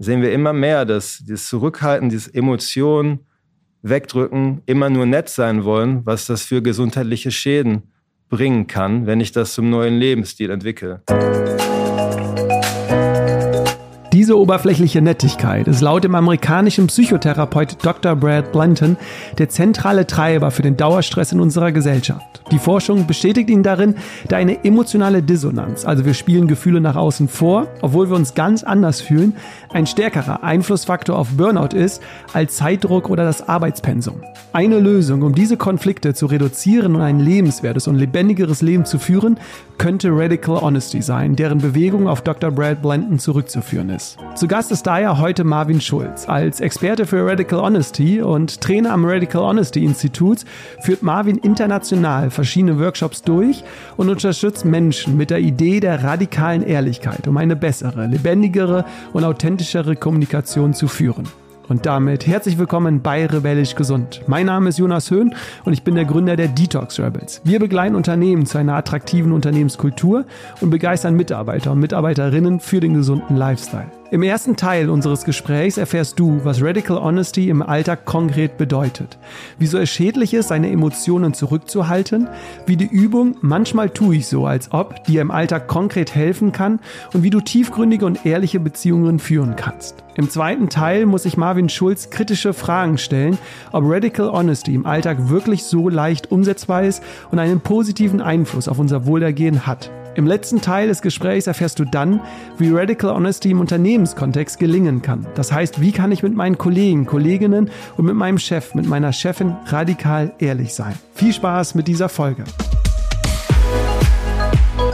sehen wir immer mehr, dass dieses Zurückhalten, diese Emotionen wegdrücken, immer nur nett sein wollen, was das für gesundheitliche Schäden bringen kann, wenn ich das zum neuen Lebensstil entwickle. Diese oberflächliche Nettigkeit ist laut dem amerikanischen Psychotherapeut Dr. Brad Blanton der zentrale Treiber für den Dauerstress in unserer Gesellschaft. Die Forschung bestätigt ihn darin, da eine emotionale Dissonanz, also wir spielen Gefühle nach außen vor, obwohl wir uns ganz anders fühlen, ein stärkerer Einflussfaktor auf Burnout ist als Zeitdruck oder das Arbeitspensum. Eine Lösung, um diese Konflikte zu reduzieren und ein lebenswertes und lebendigeres Leben zu führen, könnte Radical Honesty sein, deren Bewegung auf Dr. Brad Blanton zurückzuführen ist. Zu Gast ist daher heute Marvin Schulz. Als Experte für Radical Honesty und Trainer am Radical Honesty Institut führt Marvin international verschiedene Workshops durch und unterstützt Menschen mit der Idee der radikalen Ehrlichkeit, um eine bessere, lebendigere und authentischere Kommunikation zu führen. Und damit herzlich willkommen bei Rebellisch Gesund. Mein Name ist Jonas Höhn und ich bin der Gründer der Detox Rebels. Wir begleiten Unternehmen zu einer attraktiven Unternehmenskultur und begeistern Mitarbeiter und Mitarbeiterinnen für den gesunden Lifestyle. Im ersten Teil unseres Gesprächs erfährst du, was Radical Honesty im Alltag konkret bedeutet, wieso es schädlich ist, seine Emotionen zurückzuhalten, wie die Übung manchmal tue ich so, als ob dir im Alltag konkret helfen kann und wie du tiefgründige und ehrliche Beziehungen führen kannst. Im zweiten Teil muss sich Marvin Schulz kritische Fragen stellen, ob Radical Honesty im Alltag wirklich so leicht umsetzbar ist und einen positiven Einfluss auf unser Wohlergehen hat. Im letzten Teil des Gesprächs erfährst du dann, wie Radical Honesty im Unternehmenskontext gelingen kann. Das heißt, wie kann ich mit meinen Kollegen, Kolleginnen und mit meinem Chef, mit meiner Chefin radikal ehrlich sein. Viel Spaß mit dieser Folge.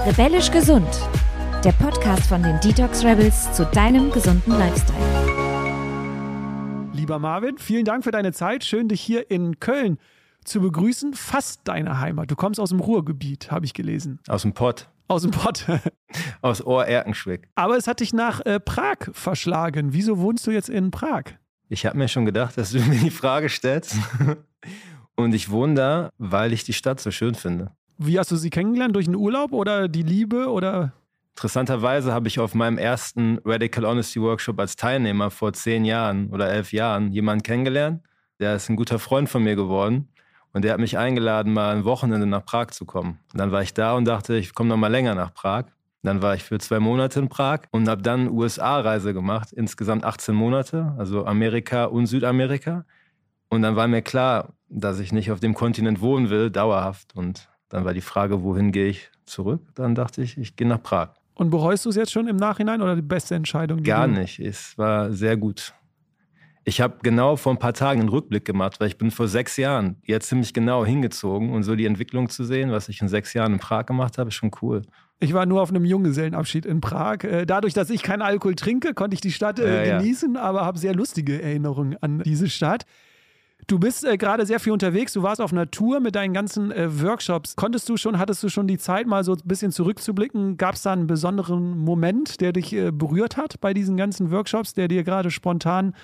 Rebellisch gesund. Der Podcast von den Detox Rebels zu deinem gesunden Lifestyle. Lieber Marvin, vielen Dank für deine Zeit. Schön, dich hier in Köln zu begrüßen. Fast deine Heimat. Du kommst aus dem Ruhrgebiet, habe ich gelesen. Aus dem Pott. Aus dem Pott. Aus Ohr-Erkenschwick. Aber es hat dich nach äh, Prag verschlagen. Wieso wohnst du jetzt in Prag? Ich habe mir schon gedacht, dass du mir die Frage stellst. Und ich wohne da, weil ich die Stadt so schön finde. Wie hast du sie kennengelernt? Durch einen Urlaub oder die Liebe oder? Interessanterweise habe ich auf meinem ersten Radical Honesty Workshop als Teilnehmer vor zehn Jahren oder elf Jahren jemanden kennengelernt. Der ist ein guter Freund von mir geworden. Und der hat mich eingeladen, mal ein Wochenende nach Prag zu kommen. Und dann war ich da und dachte, ich komme noch mal länger nach Prag. Dann war ich für zwei Monate in Prag und habe dann USA-Reise gemacht, insgesamt 18 Monate, also Amerika und Südamerika. Und dann war mir klar, dass ich nicht auf dem Kontinent wohnen will, dauerhaft. Und dann war die Frage, wohin gehe ich zurück? Dann dachte ich, ich gehe nach Prag. Und bereust du es jetzt schon im Nachhinein oder die beste Entscheidung? Gar nicht. Es war sehr gut. Ich habe genau vor ein paar Tagen einen Rückblick gemacht, weil ich bin vor sechs Jahren jetzt ziemlich genau hingezogen und so die Entwicklung zu sehen, was ich in sechs Jahren in Prag gemacht habe, ist schon cool. Ich war nur auf einem Junggesellenabschied in Prag. Äh, dadurch, dass ich keinen Alkohol trinke, konnte ich die Stadt äh, ja, genießen, ja. aber habe sehr lustige Erinnerungen an diese Stadt. Du bist äh, gerade sehr viel unterwegs. Du warst auf einer Tour mit deinen ganzen äh, Workshops. Konntest du schon, hattest du schon die Zeit, mal so ein bisschen zurückzublicken? Gab es da einen besonderen Moment, der dich äh, berührt hat bei diesen ganzen Workshops, der dir gerade spontan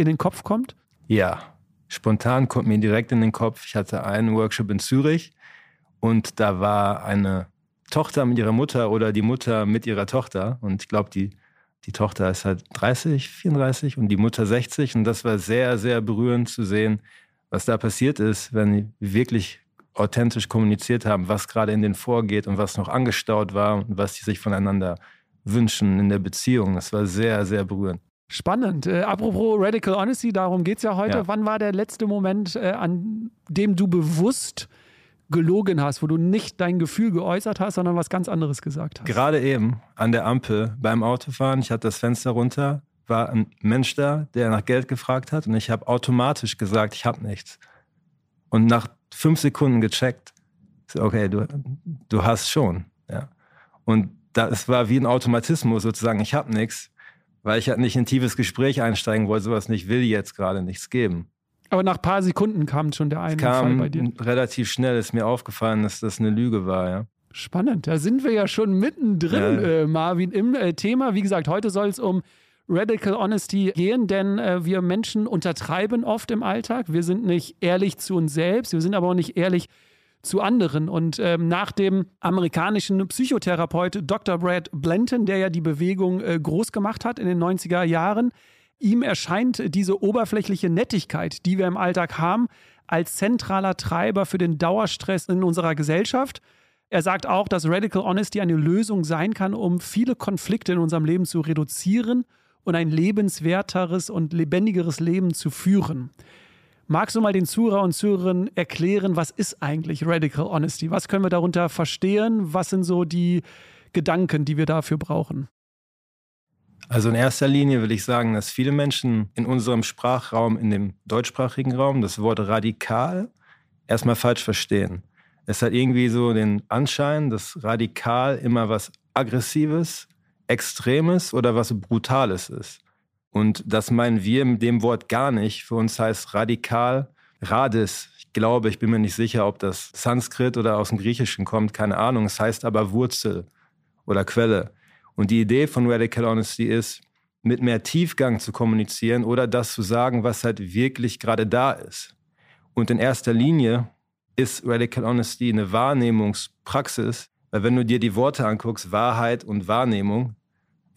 in den Kopf kommt? Ja, spontan kommt mir direkt in den Kopf. Ich hatte einen Workshop in Zürich und da war eine Tochter mit ihrer Mutter oder die Mutter mit ihrer Tochter. Und ich glaube, die, die Tochter ist halt 30, 34 und die Mutter 60. Und das war sehr, sehr berührend zu sehen, was da passiert ist, wenn die wirklich authentisch kommuniziert haben, was gerade in denen vorgeht und was noch angestaut war und was sie sich voneinander wünschen in der Beziehung. Das war sehr, sehr berührend. Spannend. Äh, apropos Radical Honesty, darum geht es ja heute. Ja. Wann war der letzte Moment, äh, an dem du bewusst gelogen hast, wo du nicht dein Gefühl geäußert hast, sondern was ganz anderes gesagt hast? Gerade eben an der Ampel beim Autofahren. Ich hatte das Fenster runter, war ein Mensch da, der nach Geld gefragt hat und ich habe automatisch gesagt, ich habe nichts. Und nach fünf Sekunden gecheckt, okay, du, du hast schon. Ja. Und das war wie ein Automatismus sozusagen, ich habe nichts weil ich halt nicht in ein tiefes Gespräch einsteigen wollte, sowas nicht will jetzt gerade nichts geben. Aber nach ein paar Sekunden kam schon der eine kam Fall bei dir. Relativ schnell ist mir aufgefallen, dass das eine Lüge war, ja. Spannend, da sind wir ja schon mittendrin, ja. äh, Marvin, im äh, Thema. Wie gesagt, heute soll es um Radical Honesty gehen, denn äh, wir Menschen untertreiben oft im Alltag. Wir sind nicht ehrlich zu uns selbst, wir sind aber auch nicht ehrlich zu anderen. Und ähm, nach dem amerikanischen Psychotherapeut Dr. Brad Blanton, der ja die Bewegung äh, groß gemacht hat in den 90er Jahren, ihm erscheint diese oberflächliche Nettigkeit, die wir im Alltag haben, als zentraler Treiber für den Dauerstress in unserer Gesellschaft. Er sagt auch, dass Radical Honesty eine Lösung sein kann, um viele Konflikte in unserem Leben zu reduzieren und ein lebenswerteres und lebendigeres Leben zu führen. Magst du mal den Zuhörer und Zuhörerinnen erklären, was ist eigentlich Radical Honesty? Was können wir darunter verstehen? Was sind so die Gedanken, die wir dafür brauchen? Also in erster Linie will ich sagen, dass viele Menschen in unserem Sprachraum, in dem deutschsprachigen Raum, das Wort radikal erstmal falsch verstehen. Es hat irgendwie so den Anschein, dass radikal immer was Aggressives, Extremes oder was Brutales ist. Und das meinen wir mit dem Wort gar nicht. Für uns heißt radikal Radis. Ich glaube, ich bin mir nicht sicher, ob das Sanskrit oder aus dem Griechischen kommt, keine Ahnung. Es heißt aber Wurzel oder Quelle. Und die Idee von Radical Honesty ist, mit mehr Tiefgang zu kommunizieren oder das zu sagen, was halt wirklich gerade da ist. Und in erster Linie ist Radical Honesty eine Wahrnehmungspraxis, weil wenn du dir die Worte anguckst, Wahrheit und Wahrnehmung,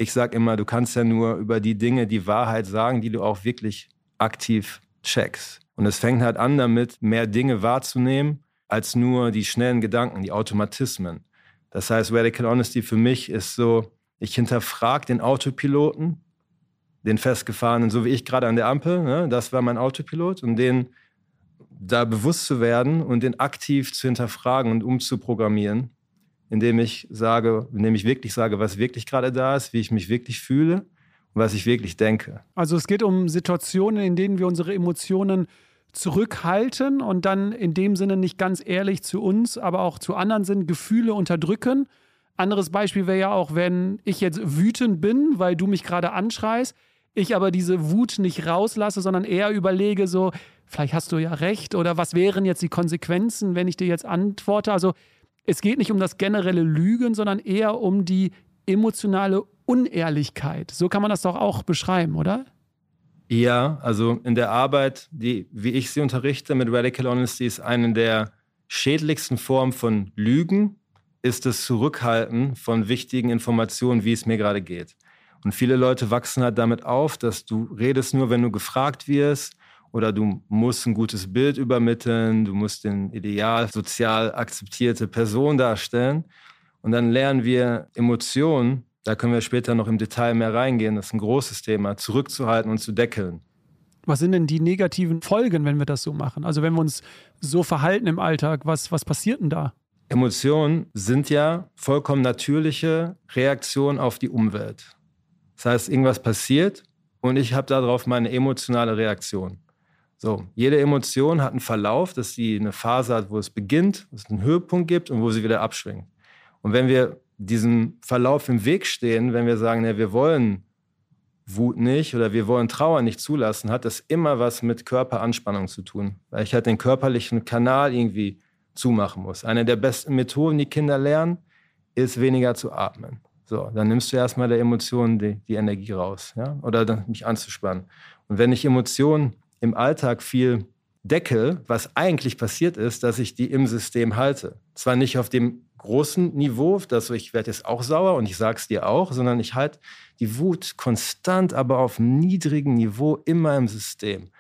ich sage immer, du kannst ja nur über die Dinge die Wahrheit sagen, die du auch wirklich aktiv checkst. Und es fängt halt an damit, mehr Dinge wahrzunehmen, als nur die schnellen Gedanken, die Automatismen. Das heißt, Radical Honesty für mich ist so, ich hinterfrage den Autopiloten, den festgefahrenen, so wie ich gerade an der Ampel, ne, das war mein Autopilot, und den da bewusst zu werden und den aktiv zu hinterfragen und umzuprogrammieren, indem ich sage, indem ich wirklich sage, was wirklich gerade da ist, wie ich mich wirklich fühle und was ich wirklich denke. Also es geht um Situationen, in denen wir unsere Emotionen zurückhalten und dann in dem Sinne nicht ganz ehrlich zu uns, aber auch zu anderen sind, Gefühle unterdrücken anderes Beispiel wäre ja auch, wenn ich jetzt wütend bin, weil du mich gerade anschreist, ich aber diese Wut nicht rauslasse, sondern eher überlege so, vielleicht hast du ja recht oder was wären jetzt die Konsequenzen, wenn ich dir jetzt antworte. Also es geht nicht um das generelle Lügen, sondern eher um die emotionale Unehrlichkeit. So kann man das doch auch beschreiben, oder? Ja, also in der Arbeit, die, wie ich sie unterrichte mit Radical Honesty, ist eine der schädlichsten Formen von Lügen ist das Zurückhalten von wichtigen Informationen, wie es mir gerade geht. Und viele Leute wachsen halt damit auf, dass du redest nur, wenn du gefragt wirst oder du musst ein gutes Bild übermitteln, du musst den ideal sozial akzeptierte Person darstellen. Und dann lernen wir Emotionen, da können wir später noch im Detail mehr reingehen, das ist ein großes Thema, zurückzuhalten und zu deckeln. Was sind denn die negativen Folgen, wenn wir das so machen? Also wenn wir uns so verhalten im Alltag, was, was passiert denn da? Emotionen sind ja vollkommen natürliche Reaktionen auf die Umwelt. Das heißt, irgendwas passiert und ich habe darauf meine emotionale Reaktion. So, jede Emotion hat einen Verlauf, dass sie eine Phase hat, wo es beginnt, wo es einen Höhepunkt gibt und wo sie wieder abschwingt. Und wenn wir diesem Verlauf im Weg stehen, wenn wir sagen, ja, wir wollen Wut nicht oder wir wollen Trauer nicht zulassen, hat das immer was mit Körperanspannung zu tun. Weil ich halt den körperlichen Kanal irgendwie zumachen muss. Eine der besten Methoden, die Kinder lernen, ist weniger zu atmen. So, dann nimmst du erstmal der Emotionen die, die Energie raus, ja? Oder dann mich anzuspannen. Und wenn ich Emotionen im Alltag viel decke, was eigentlich passiert ist, dass ich die im System halte. Zwar nicht auf dem großen Niveau, dass ich werde jetzt auch sauer und ich sag's dir auch, sondern ich halte die Wut konstant, aber auf niedrigem Niveau immer im System.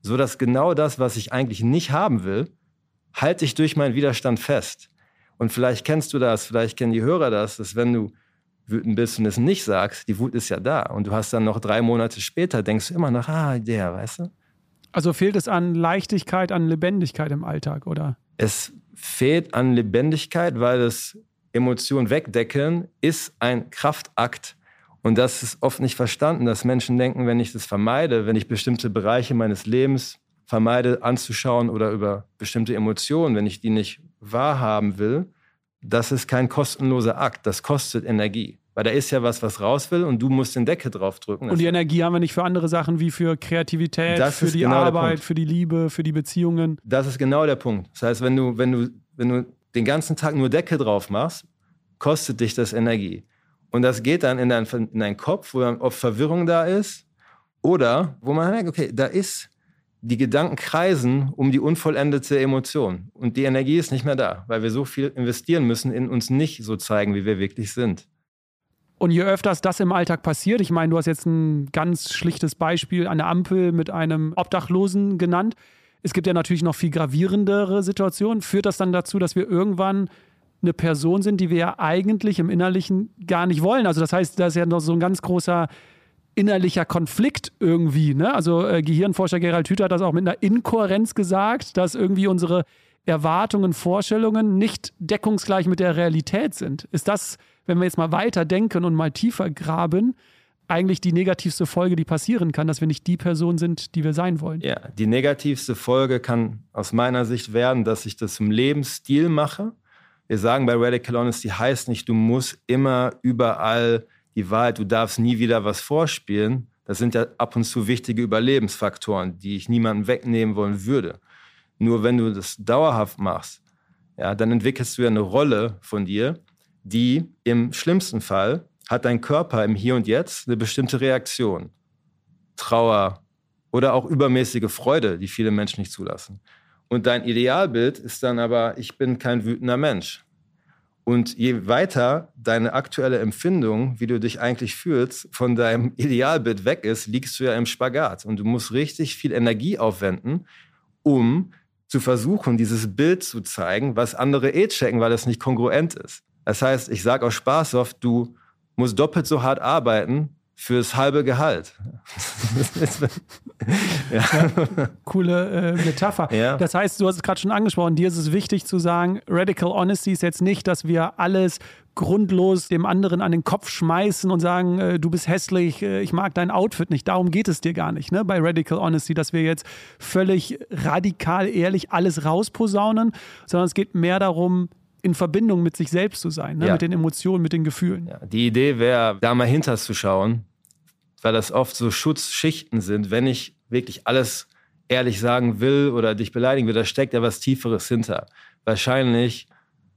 So dass genau das, was ich eigentlich nicht haben will, halte ich durch meinen Widerstand fest. Und vielleicht kennst du das, vielleicht kennen die Hörer das, dass wenn du wütend bist und es nicht sagst, die Wut ist ja da. Und du hast dann noch drei Monate später, denkst du immer noch, ah, der, weißt du? Also fehlt es an Leichtigkeit, an Lebendigkeit im Alltag, oder? Es fehlt an Lebendigkeit, weil das Emotionen wegdecken ist ein Kraftakt. Und das ist oft nicht verstanden, dass Menschen denken, wenn ich das vermeide, wenn ich bestimmte Bereiche meines Lebens vermeide anzuschauen oder über bestimmte Emotionen, wenn ich die nicht wahrhaben will, das ist kein kostenloser Akt. Das kostet Energie. Weil da ist ja was, was raus will und du musst den Deckel drauf drücken. Und die Energie haben wir nicht für andere Sachen wie für Kreativität, das für die genau Arbeit, für die Liebe, für die Beziehungen. Das ist genau der Punkt. Das heißt, wenn du, wenn du, wenn du den ganzen Tag nur Deckel drauf machst, kostet dich das Energie. Und das geht dann in deinen, in deinen Kopf, wo dann oft Verwirrung da ist. Oder wo man merkt, okay, da ist die Gedanken kreisen um die unvollendete Emotion. Und die Energie ist nicht mehr da, weil wir so viel investieren müssen, in uns nicht so zeigen, wie wir wirklich sind. Und je öfters das im Alltag passiert, ich meine, du hast jetzt ein ganz schlichtes Beispiel der Ampel mit einem Obdachlosen genannt. Es gibt ja natürlich noch viel gravierendere Situationen. Führt das dann dazu, dass wir irgendwann eine Person sind, die wir ja eigentlich im Innerlichen gar nicht wollen? Also das heißt, da ist ja noch so ein ganz großer innerlicher Konflikt irgendwie. Ne? Also äh, Gehirnforscher Gerald Hüther hat das auch mit einer Inkohärenz gesagt, dass irgendwie unsere Erwartungen, Vorstellungen nicht deckungsgleich mit der Realität sind. Ist das, wenn wir jetzt mal weiter denken und mal tiefer graben, eigentlich die negativste Folge, die passieren kann, dass wir nicht die Person sind, die wir sein wollen? Ja, die negativste Folge kann aus meiner Sicht werden, dass ich das zum Lebensstil mache. Wir sagen bei Radical Honesty heißt nicht, du musst immer überall die Wahrheit, du darfst nie wieder was vorspielen, das sind ja ab und zu wichtige Überlebensfaktoren, die ich niemandem wegnehmen wollen würde. Nur wenn du das dauerhaft machst, ja, dann entwickelst du ja eine Rolle von dir, die im schlimmsten Fall hat dein Körper im Hier und Jetzt eine bestimmte Reaktion. Trauer oder auch übermäßige Freude, die viele Menschen nicht zulassen. Und dein Idealbild ist dann aber, ich bin kein wütender Mensch. Und je weiter deine aktuelle Empfindung, wie du dich eigentlich fühlst, von deinem Idealbild weg ist, liegst du ja im Spagat. Und du musst richtig viel Energie aufwenden, um zu versuchen, dieses Bild zu zeigen, was andere eh checken, weil es nicht kongruent ist. Das heißt, ich sage aus Spaß oft, du musst doppelt so hart arbeiten, fürs halbe Gehalt. ja. Ja, coole äh, Metapher. Ja. Das heißt, du hast es gerade schon angesprochen, dir ist es wichtig zu sagen, Radical Honesty ist jetzt nicht, dass wir alles grundlos dem anderen an den Kopf schmeißen und sagen, äh, du bist hässlich, äh, ich mag dein Outfit nicht. Darum geht es dir gar nicht, ne? Bei Radical Honesty, dass wir jetzt völlig radikal ehrlich alles rausposaunen, sondern es geht mehr darum, in Verbindung mit sich selbst zu sein, ne? ja. mit den Emotionen, mit den Gefühlen. Ja. Die Idee wäre, da mal hinterzuschauen weil das oft so Schutzschichten sind. Wenn ich wirklich alles ehrlich sagen will oder dich beleidigen will, da steckt ja was Tieferes hinter. Wahrscheinlich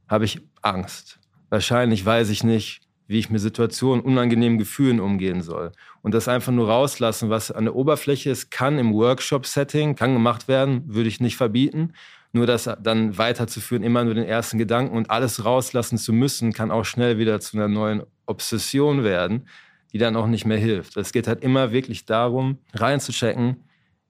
habe ich Angst. Wahrscheinlich weiß ich nicht, wie ich mit Situationen, unangenehmen Gefühlen umgehen soll. Und das einfach nur rauslassen, was an der Oberfläche ist, kann im Workshop-Setting, kann gemacht werden, würde ich nicht verbieten. Nur das dann weiterzuführen, immer nur den ersten Gedanken und alles rauslassen zu müssen, kann auch schnell wieder zu einer neuen Obsession werden, die dann auch nicht mehr hilft. Es geht halt immer wirklich darum, reinzuchecken,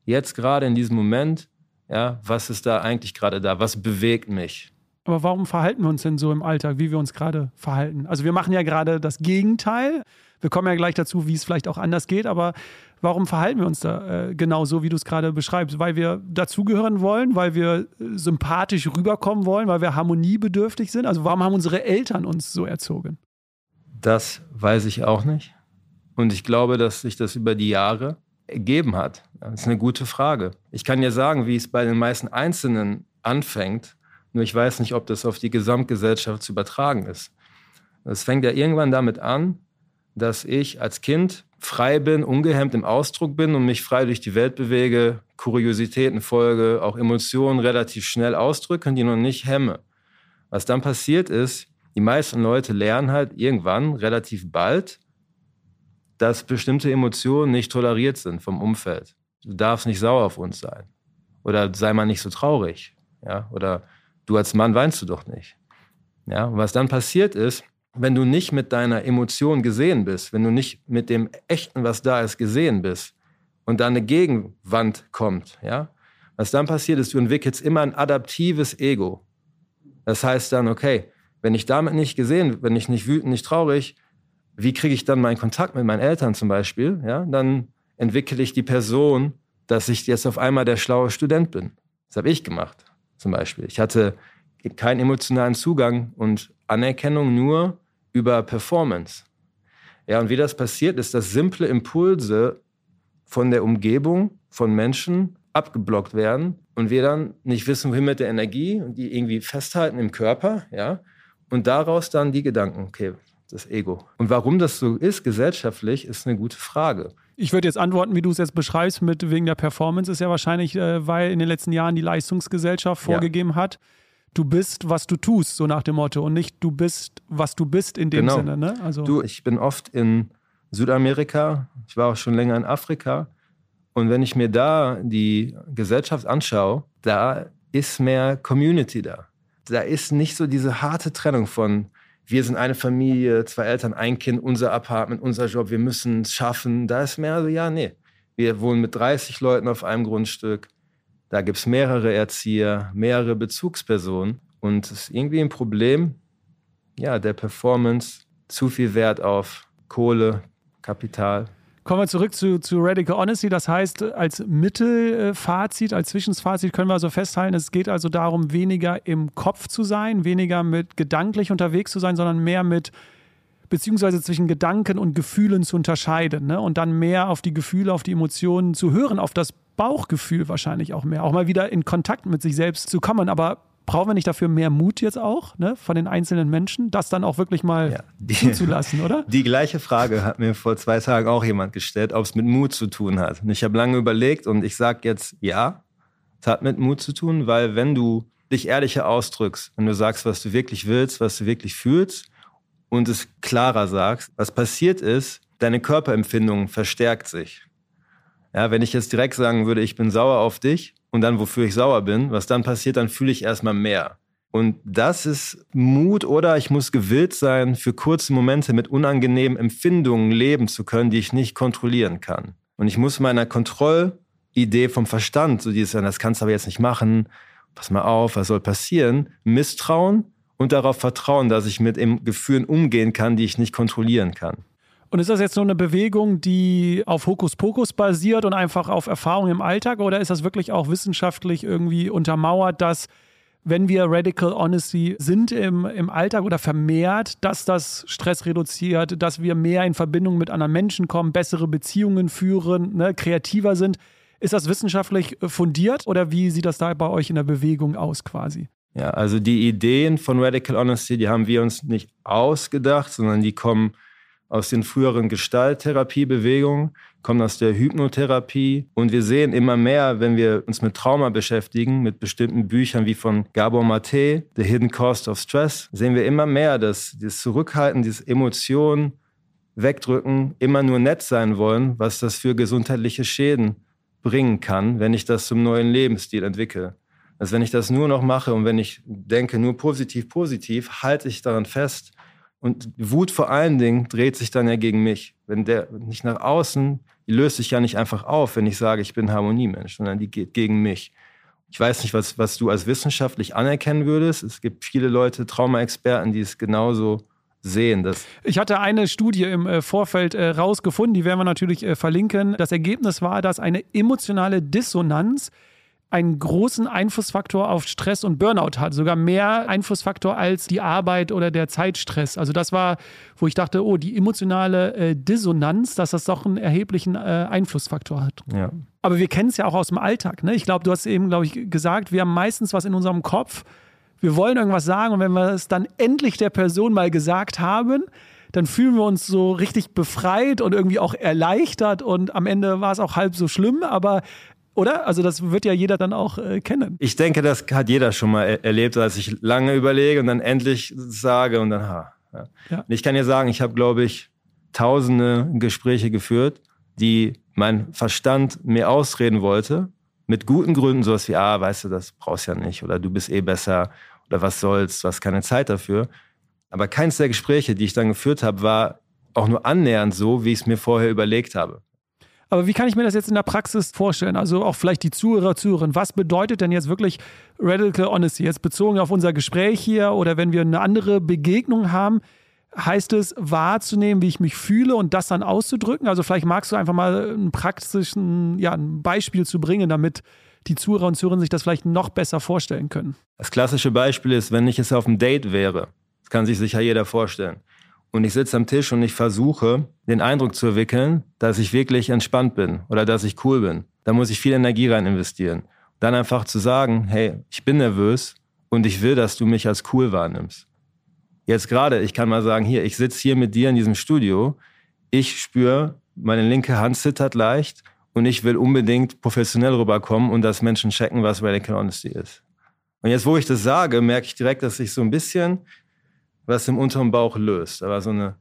jetzt gerade in diesem Moment, ja, was ist da eigentlich gerade da? Was bewegt mich? Aber warum verhalten wir uns denn so im Alltag, wie wir uns gerade verhalten? Also wir machen ja gerade das Gegenteil. Wir kommen ja gleich dazu, wie es vielleicht auch anders geht, aber warum verhalten wir uns da äh, genau so, wie du es gerade beschreibst? Weil wir dazugehören wollen, weil wir äh, sympathisch rüberkommen wollen, weil wir harmoniebedürftig sind? Also warum haben unsere Eltern uns so erzogen? Das weiß ich auch nicht. Und ich glaube, dass sich das über die Jahre ergeben hat. Das ist eine gute Frage. Ich kann ja sagen, wie es bei den meisten Einzelnen anfängt, nur ich weiß nicht, ob das auf die Gesamtgesellschaft zu übertragen ist. Es fängt ja irgendwann damit an, dass ich als Kind frei bin, ungehemmt im Ausdruck bin und mich frei durch die Welt bewege, Kuriositäten folge, auch Emotionen relativ schnell ausdrücke und die noch nicht hemme. Was dann passiert ist, die meisten Leute lernen halt irgendwann relativ bald, dass bestimmte Emotionen nicht toleriert sind vom Umfeld. Du darfst nicht sauer auf uns sein. Oder sei mal nicht so traurig. Ja? Oder du als Mann weinst du doch nicht. Ja? Und was dann passiert ist, wenn du nicht mit deiner Emotion gesehen bist, wenn du nicht mit dem Echten, was da ist, gesehen bist und dann eine Gegenwand kommt, ja, was dann passiert ist, du entwickelst immer ein adaptives Ego. Das heißt dann, okay, wenn ich damit nicht gesehen, wenn ich nicht wütend, nicht traurig, wie kriege ich dann meinen Kontakt mit meinen Eltern zum Beispiel? Ja, dann entwickle ich die Person, dass ich jetzt auf einmal der schlaue Student bin. Das habe ich gemacht, zum Beispiel. Ich hatte keinen emotionalen Zugang und Anerkennung nur über Performance. Ja, und wie das passiert, ist, dass simple Impulse von der Umgebung, von Menschen abgeblockt werden und wir dann nicht wissen, wohin mit der Energie und die irgendwie festhalten im Körper, ja, und daraus dann die Gedanken, okay, das Ego. Und warum das so ist gesellschaftlich, ist eine gute Frage. Ich würde jetzt antworten, wie du es jetzt beschreibst, mit wegen der Performance, ist ja wahrscheinlich, äh, weil in den letzten Jahren die Leistungsgesellschaft vorgegeben ja. hat, du bist, was du tust, so nach dem Motto, und nicht du bist, was du bist in dem genau. Sinne. Ne? Also du, ich bin oft in Südamerika, ich war auch schon länger in Afrika Und wenn ich mir da die Gesellschaft anschaue, da ist mehr Community da. Da ist nicht so diese harte Trennung von wir sind eine Familie, zwei Eltern, ein Kind, unser Apartment, unser Job, wir müssen es schaffen. Da ist mehr so, ja, nee. Wir wohnen mit 30 Leuten auf einem Grundstück. Da gibt es mehrere Erzieher, mehrere Bezugspersonen. Und es ist irgendwie ein Problem, ja, der Performance, zu viel Wert auf Kohle, Kapital. Kommen wir zurück zu, zu Radical Honesty. Das heißt, als Mittelfazit, als Zwischenfazit können wir also festhalten, es geht also darum, weniger im Kopf zu sein, weniger mit gedanklich unterwegs zu sein, sondern mehr mit beziehungsweise zwischen Gedanken und Gefühlen zu unterscheiden ne? und dann mehr auf die Gefühle, auf die Emotionen zu hören, auf das Bauchgefühl wahrscheinlich auch mehr, auch mal wieder in Kontakt mit sich selbst zu kommen. Aber brauchen wir nicht dafür mehr Mut jetzt auch ne, von den einzelnen Menschen, das dann auch wirklich mal ja, die, zuzulassen, oder? Die gleiche Frage hat mir vor zwei Tagen auch jemand gestellt, ob es mit Mut zu tun hat. Und ich habe lange überlegt und ich sage jetzt ja, es hat mit Mut zu tun, weil wenn du dich ehrlicher ausdrückst, wenn du sagst, was du wirklich willst, was du wirklich fühlst und es klarer sagst, was passiert ist, deine Körperempfindung verstärkt sich. Ja, wenn ich jetzt direkt sagen würde, ich bin sauer auf dich, und dann, wofür ich sauer bin, was dann passiert, dann fühle ich erstmal mehr. Und das ist Mut oder ich muss gewillt sein, für kurze Momente mit unangenehmen Empfindungen leben zu können, die ich nicht kontrollieren kann. Und ich muss meiner Kontrollidee vom Verstand, so dieses, das kannst du aber jetzt nicht machen, pass mal auf, was soll passieren, misstrauen und darauf vertrauen, dass ich mit Gefühlen umgehen kann, die ich nicht kontrollieren kann. Und ist das jetzt nur eine Bewegung, die auf Hokuspokus basiert und einfach auf Erfahrung im Alltag oder ist das wirklich auch wissenschaftlich irgendwie untermauert, dass wenn wir Radical Honesty sind im, im Alltag oder vermehrt, dass das Stress reduziert, dass wir mehr in Verbindung mit anderen Menschen kommen, bessere Beziehungen führen, ne, kreativer sind. Ist das wissenschaftlich fundiert oder wie sieht das da bei euch in der Bewegung aus quasi? Ja, also die Ideen von Radical Honesty, die haben wir uns nicht ausgedacht, sondern die kommen aus den früheren Gestalttherapiebewegungen, kommen aus der Hypnotherapie. Und wir sehen immer mehr, wenn wir uns mit Trauma beschäftigen, mit bestimmten Büchern wie von Gabor Mate, The Hidden Cost of Stress, sehen wir immer mehr, dass das Zurückhalten, diese Emotionen wegdrücken, immer nur nett sein wollen, was das für gesundheitliche Schäden bringen kann, wenn ich das zum neuen Lebensstil entwickle. Also wenn ich das nur noch mache und wenn ich denke nur positiv, positiv, halte ich daran fest, und Wut vor allen Dingen dreht sich dann ja gegen mich. Wenn der nicht nach außen, die löst sich ja nicht einfach auf, wenn ich sage, ich bin Harmoniemensch, sondern die geht gegen mich. Ich weiß nicht, was, was du als wissenschaftlich anerkennen würdest. Es gibt viele Leute, Traumaexperten, die es genauso sehen. Dass ich hatte eine Studie im äh, Vorfeld äh, rausgefunden, die werden wir natürlich äh, verlinken. Das Ergebnis war, dass eine emotionale Dissonanz einen großen Einflussfaktor auf Stress und Burnout hat, sogar mehr Einflussfaktor als die Arbeit oder der Zeitstress. Also das war, wo ich dachte, oh, die emotionale äh, Dissonanz, dass das doch einen erheblichen äh, Einflussfaktor hat. Ja. Aber wir kennen es ja auch aus dem Alltag. Ne? Ich glaube, du hast eben, glaube ich, gesagt, wir haben meistens was in unserem Kopf. Wir wollen irgendwas sagen und wenn wir es dann endlich der Person mal gesagt haben, dann fühlen wir uns so richtig befreit und irgendwie auch erleichtert und am Ende war es auch halb so schlimm, aber oder? Also das wird ja jeder dann auch äh, kennen. Ich denke, das hat jeder schon mal er erlebt, dass ich lange überlege und dann endlich sage und dann ha. Ja. Ja. ich kann dir sagen, ich habe, glaube ich, tausende Gespräche geführt, die mein Verstand mir ausreden wollte, mit guten Gründen, sowas wie, ah, weißt du, das brauchst ja nicht oder du bist eh besser oder was soll's, du hast keine Zeit dafür. Aber keins der Gespräche, die ich dann geführt habe, war auch nur annähernd so, wie ich es mir vorher überlegt habe. Aber wie kann ich mir das jetzt in der Praxis vorstellen? Also auch vielleicht die Zuhörer, Zuhörerinnen. Was bedeutet denn jetzt wirklich Radical Honesty? Jetzt bezogen auf unser Gespräch hier oder wenn wir eine andere Begegnung haben, heißt es wahrzunehmen, wie ich mich fühle und das dann auszudrücken? Also vielleicht magst du einfach mal ein praktischen, ja, ein Beispiel zu bringen, damit die Zuhörer und Zuhörerinnen sich das vielleicht noch besser vorstellen können. Das klassische Beispiel ist, wenn ich es auf einem Date wäre. Das kann sich sicher jeder vorstellen und ich sitze am Tisch und ich versuche, den Eindruck zu entwickeln, dass ich wirklich entspannt bin oder dass ich cool bin. Da muss ich viel Energie rein investieren. Dann einfach zu sagen, hey, ich bin nervös und ich will, dass du mich als cool wahrnimmst. Jetzt gerade, ich kann mal sagen, hier, ich sitze hier mit dir in diesem Studio, ich spüre, meine linke Hand zittert leicht und ich will unbedingt professionell rüberkommen und dass Menschen checken, was Radical Honesty ist. Und jetzt, wo ich das sage, merke ich direkt, dass ich so ein bisschen was im unteren Bauch löst. Da war so eine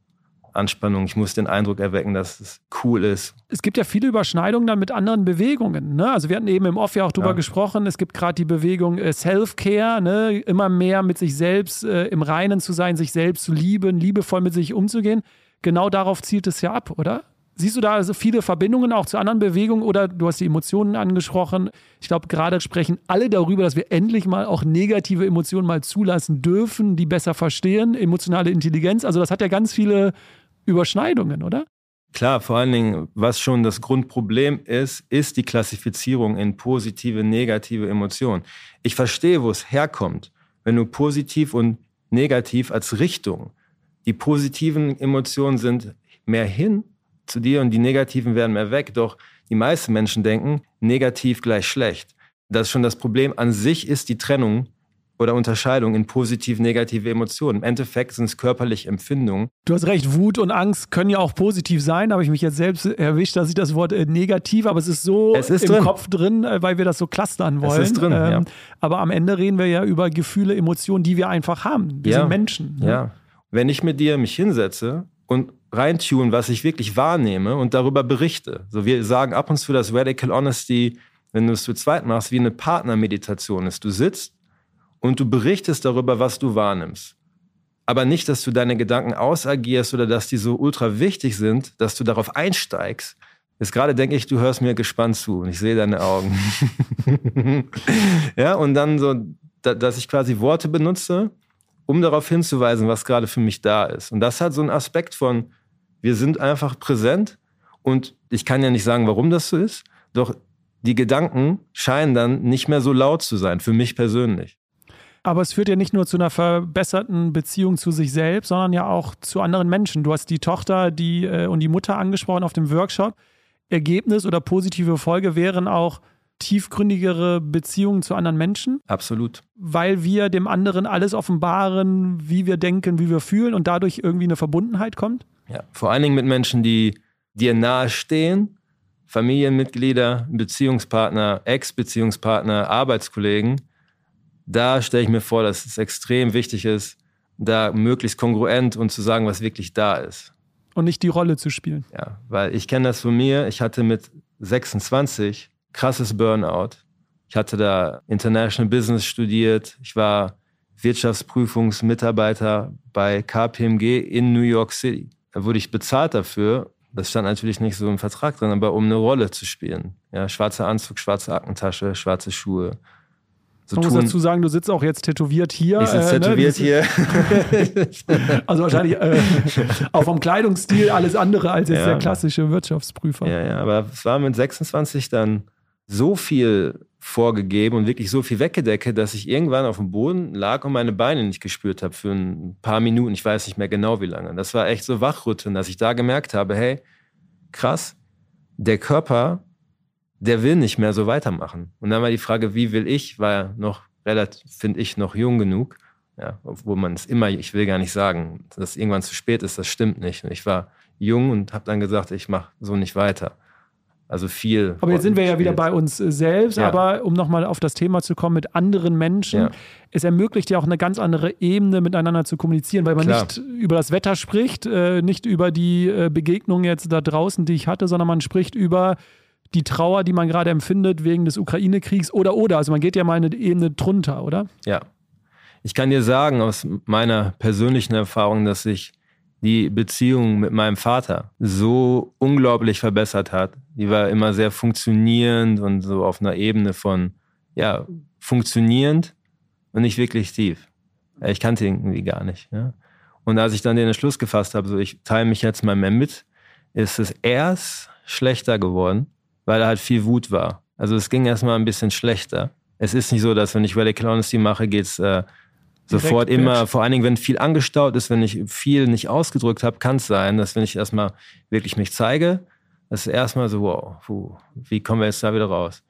Anspannung. Ich muss den Eindruck erwecken, dass es cool ist. Es gibt ja viele Überschneidungen dann mit anderen Bewegungen. Ne? Also wir hatten eben im Off ja auch drüber ja. gesprochen. Es gibt gerade die Bewegung äh, Self-Care, ne? immer mehr mit sich selbst äh, im Reinen zu sein, sich selbst zu lieben, liebevoll mit sich umzugehen. Genau darauf zielt es ja ab, oder? Siehst du da also viele Verbindungen auch zu anderen Bewegungen oder du hast die Emotionen angesprochen? Ich glaube, gerade sprechen alle darüber, dass wir endlich mal auch negative Emotionen mal zulassen dürfen, die besser verstehen, emotionale Intelligenz. Also das hat ja ganz viele Überschneidungen, oder? Klar, vor allen Dingen, was schon das Grundproblem ist, ist die Klassifizierung in positive, negative Emotionen. Ich verstehe, wo es herkommt, wenn du positiv und negativ als Richtung. Die positiven Emotionen sind mehr hin zu dir und die negativen werden mehr weg. Doch die meisten Menschen denken, negativ gleich schlecht. Das ist schon das Problem. An sich ist die Trennung oder Unterscheidung in positiv, negative Emotionen. Im Endeffekt sind es körperliche Empfindungen. Du hast recht, Wut und Angst können ja auch positiv sein. Da habe ich mich jetzt selbst erwischt, dass ich das Wort äh, negativ, aber es ist so es ist im drin. Kopf drin, äh, weil wir das so clustern wollen. Es ist drin, ähm, ja. Aber am Ende reden wir ja über Gefühle, Emotionen, die wir einfach haben. Wir ja. sind Menschen. Ne? Ja. Wenn ich mit dir mich hinsetze und reintun, was ich wirklich wahrnehme und darüber berichte. So, wir sagen ab und zu, dass Radical Honesty, wenn du es zu zweit machst, wie eine Partnermeditation ist. Du sitzt und du berichtest darüber, was du wahrnimmst. Aber nicht, dass du deine Gedanken ausagierst oder dass die so ultra wichtig sind, dass du darauf einsteigst. Jetzt gerade denke ich, du hörst mir gespannt zu und ich sehe deine Augen. ja, und dann so, dass ich quasi Worte benutze, um darauf hinzuweisen, was gerade für mich da ist. Und das hat so einen Aspekt von, wir sind einfach präsent und ich kann ja nicht sagen, warum das so ist, doch die Gedanken scheinen dann nicht mehr so laut zu sein, für mich persönlich. Aber es führt ja nicht nur zu einer verbesserten Beziehung zu sich selbst, sondern ja auch zu anderen Menschen. Du hast die Tochter die, äh, und die Mutter angesprochen auf dem Workshop. Ergebnis oder positive Folge wären auch tiefgründigere Beziehungen zu anderen Menschen. Absolut. Weil wir dem anderen alles offenbaren, wie wir denken, wie wir fühlen und dadurch irgendwie eine Verbundenheit kommt. Ja, vor allen Dingen mit Menschen, die dir nahestehen, Familienmitglieder, Beziehungspartner, Ex-Beziehungspartner, Arbeitskollegen. Da stelle ich mir vor, dass es extrem wichtig ist, da möglichst kongruent und zu sagen, was wirklich da ist. Und nicht die Rolle zu spielen. Ja, weil ich kenne das von mir. Ich hatte mit 26 krasses Burnout. Ich hatte da International Business studiert. Ich war Wirtschaftsprüfungsmitarbeiter bei KPMG in New York City. Da wurde ich bezahlt dafür. Das stand natürlich nicht so im Vertrag drin, aber um eine Rolle zu spielen. Ja, schwarzer Anzug, schwarze Aktentasche, schwarze Schuhe. So Man muss dazu sagen, du sitzt auch jetzt tätowiert hier. Ich sitze äh, ne? tätowiert hier. also wahrscheinlich äh, auch vom Kleidungsstil alles andere als jetzt ja. der klassische Wirtschaftsprüfer. Ja, ja, aber es war mit 26 dann so viel vorgegeben und wirklich so viel weggedeckt, dass ich irgendwann auf dem Boden lag und meine Beine nicht gespürt habe für ein paar Minuten. Ich weiß nicht mehr genau wie lange. Das war echt so wachrütteln, dass ich da gemerkt habe, hey, krass, der Körper, der will nicht mehr so weitermachen. Und dann war die Frage, wie will ich, war ja noch relativ, finde ich, noch jung genug. Ja, obwohl man es immer, ich will gar nicht sagen, dass irgendwann zu spät ist, das stimmt nicht. Ich war jung und habe dann gesagt, ich mache so nicht weiter. Also viel. Aber jetzt sind wir ja wieder bei uns äh, selbst. Ja. Aber um nochmal auf das Thema zu kommen mit anderen Menschen, ja. es ermöglicht ja auch eine ganz andere Ebene miteinander zu kommunizieren, weil man Klar. nicht über das Wetter spricht, äh, nicht über die äh, Begegnung jetzt da draußen, die ich hatte, sondern man spricht über die Trauer, die man gerade empfindet wegen des Ukraine-Kriegs oder oder. Also man geht ja mal eine Ebene drunter, oder? Ja. Ich kann dir sagen aus meiner persönlichen Erfahrung, dass ich die Beziehung mit meinem Vater so unglaublich verbessert hat. Die war immer sehr funktionierend und so auf einer Ebene von, ja, funktionierend und nicht wirklich tief. Ich kannte ihn irgendwie gar nicht. Ja. Und als ich dann den Entschluss gefasst habe, so ich teile mich jetzt mal mehr mit, ist es erst schlechter geworden, weil da halt viel Wut war. Also es ging erstmal ein bisschen schlechter. Es ist nicht so, dass wenn ich Radical Honesty mache, geht's äh, Sofort immer, vor allen Dingen, wenn viel angestaut ist, wenn ich viel nicht ausgedrückt habe, kann es sein, dass wenn ich erstmal wirklich mich zeige, das ist erstmal so, wow, puh, wie kommen wir jetzt da wieder raus?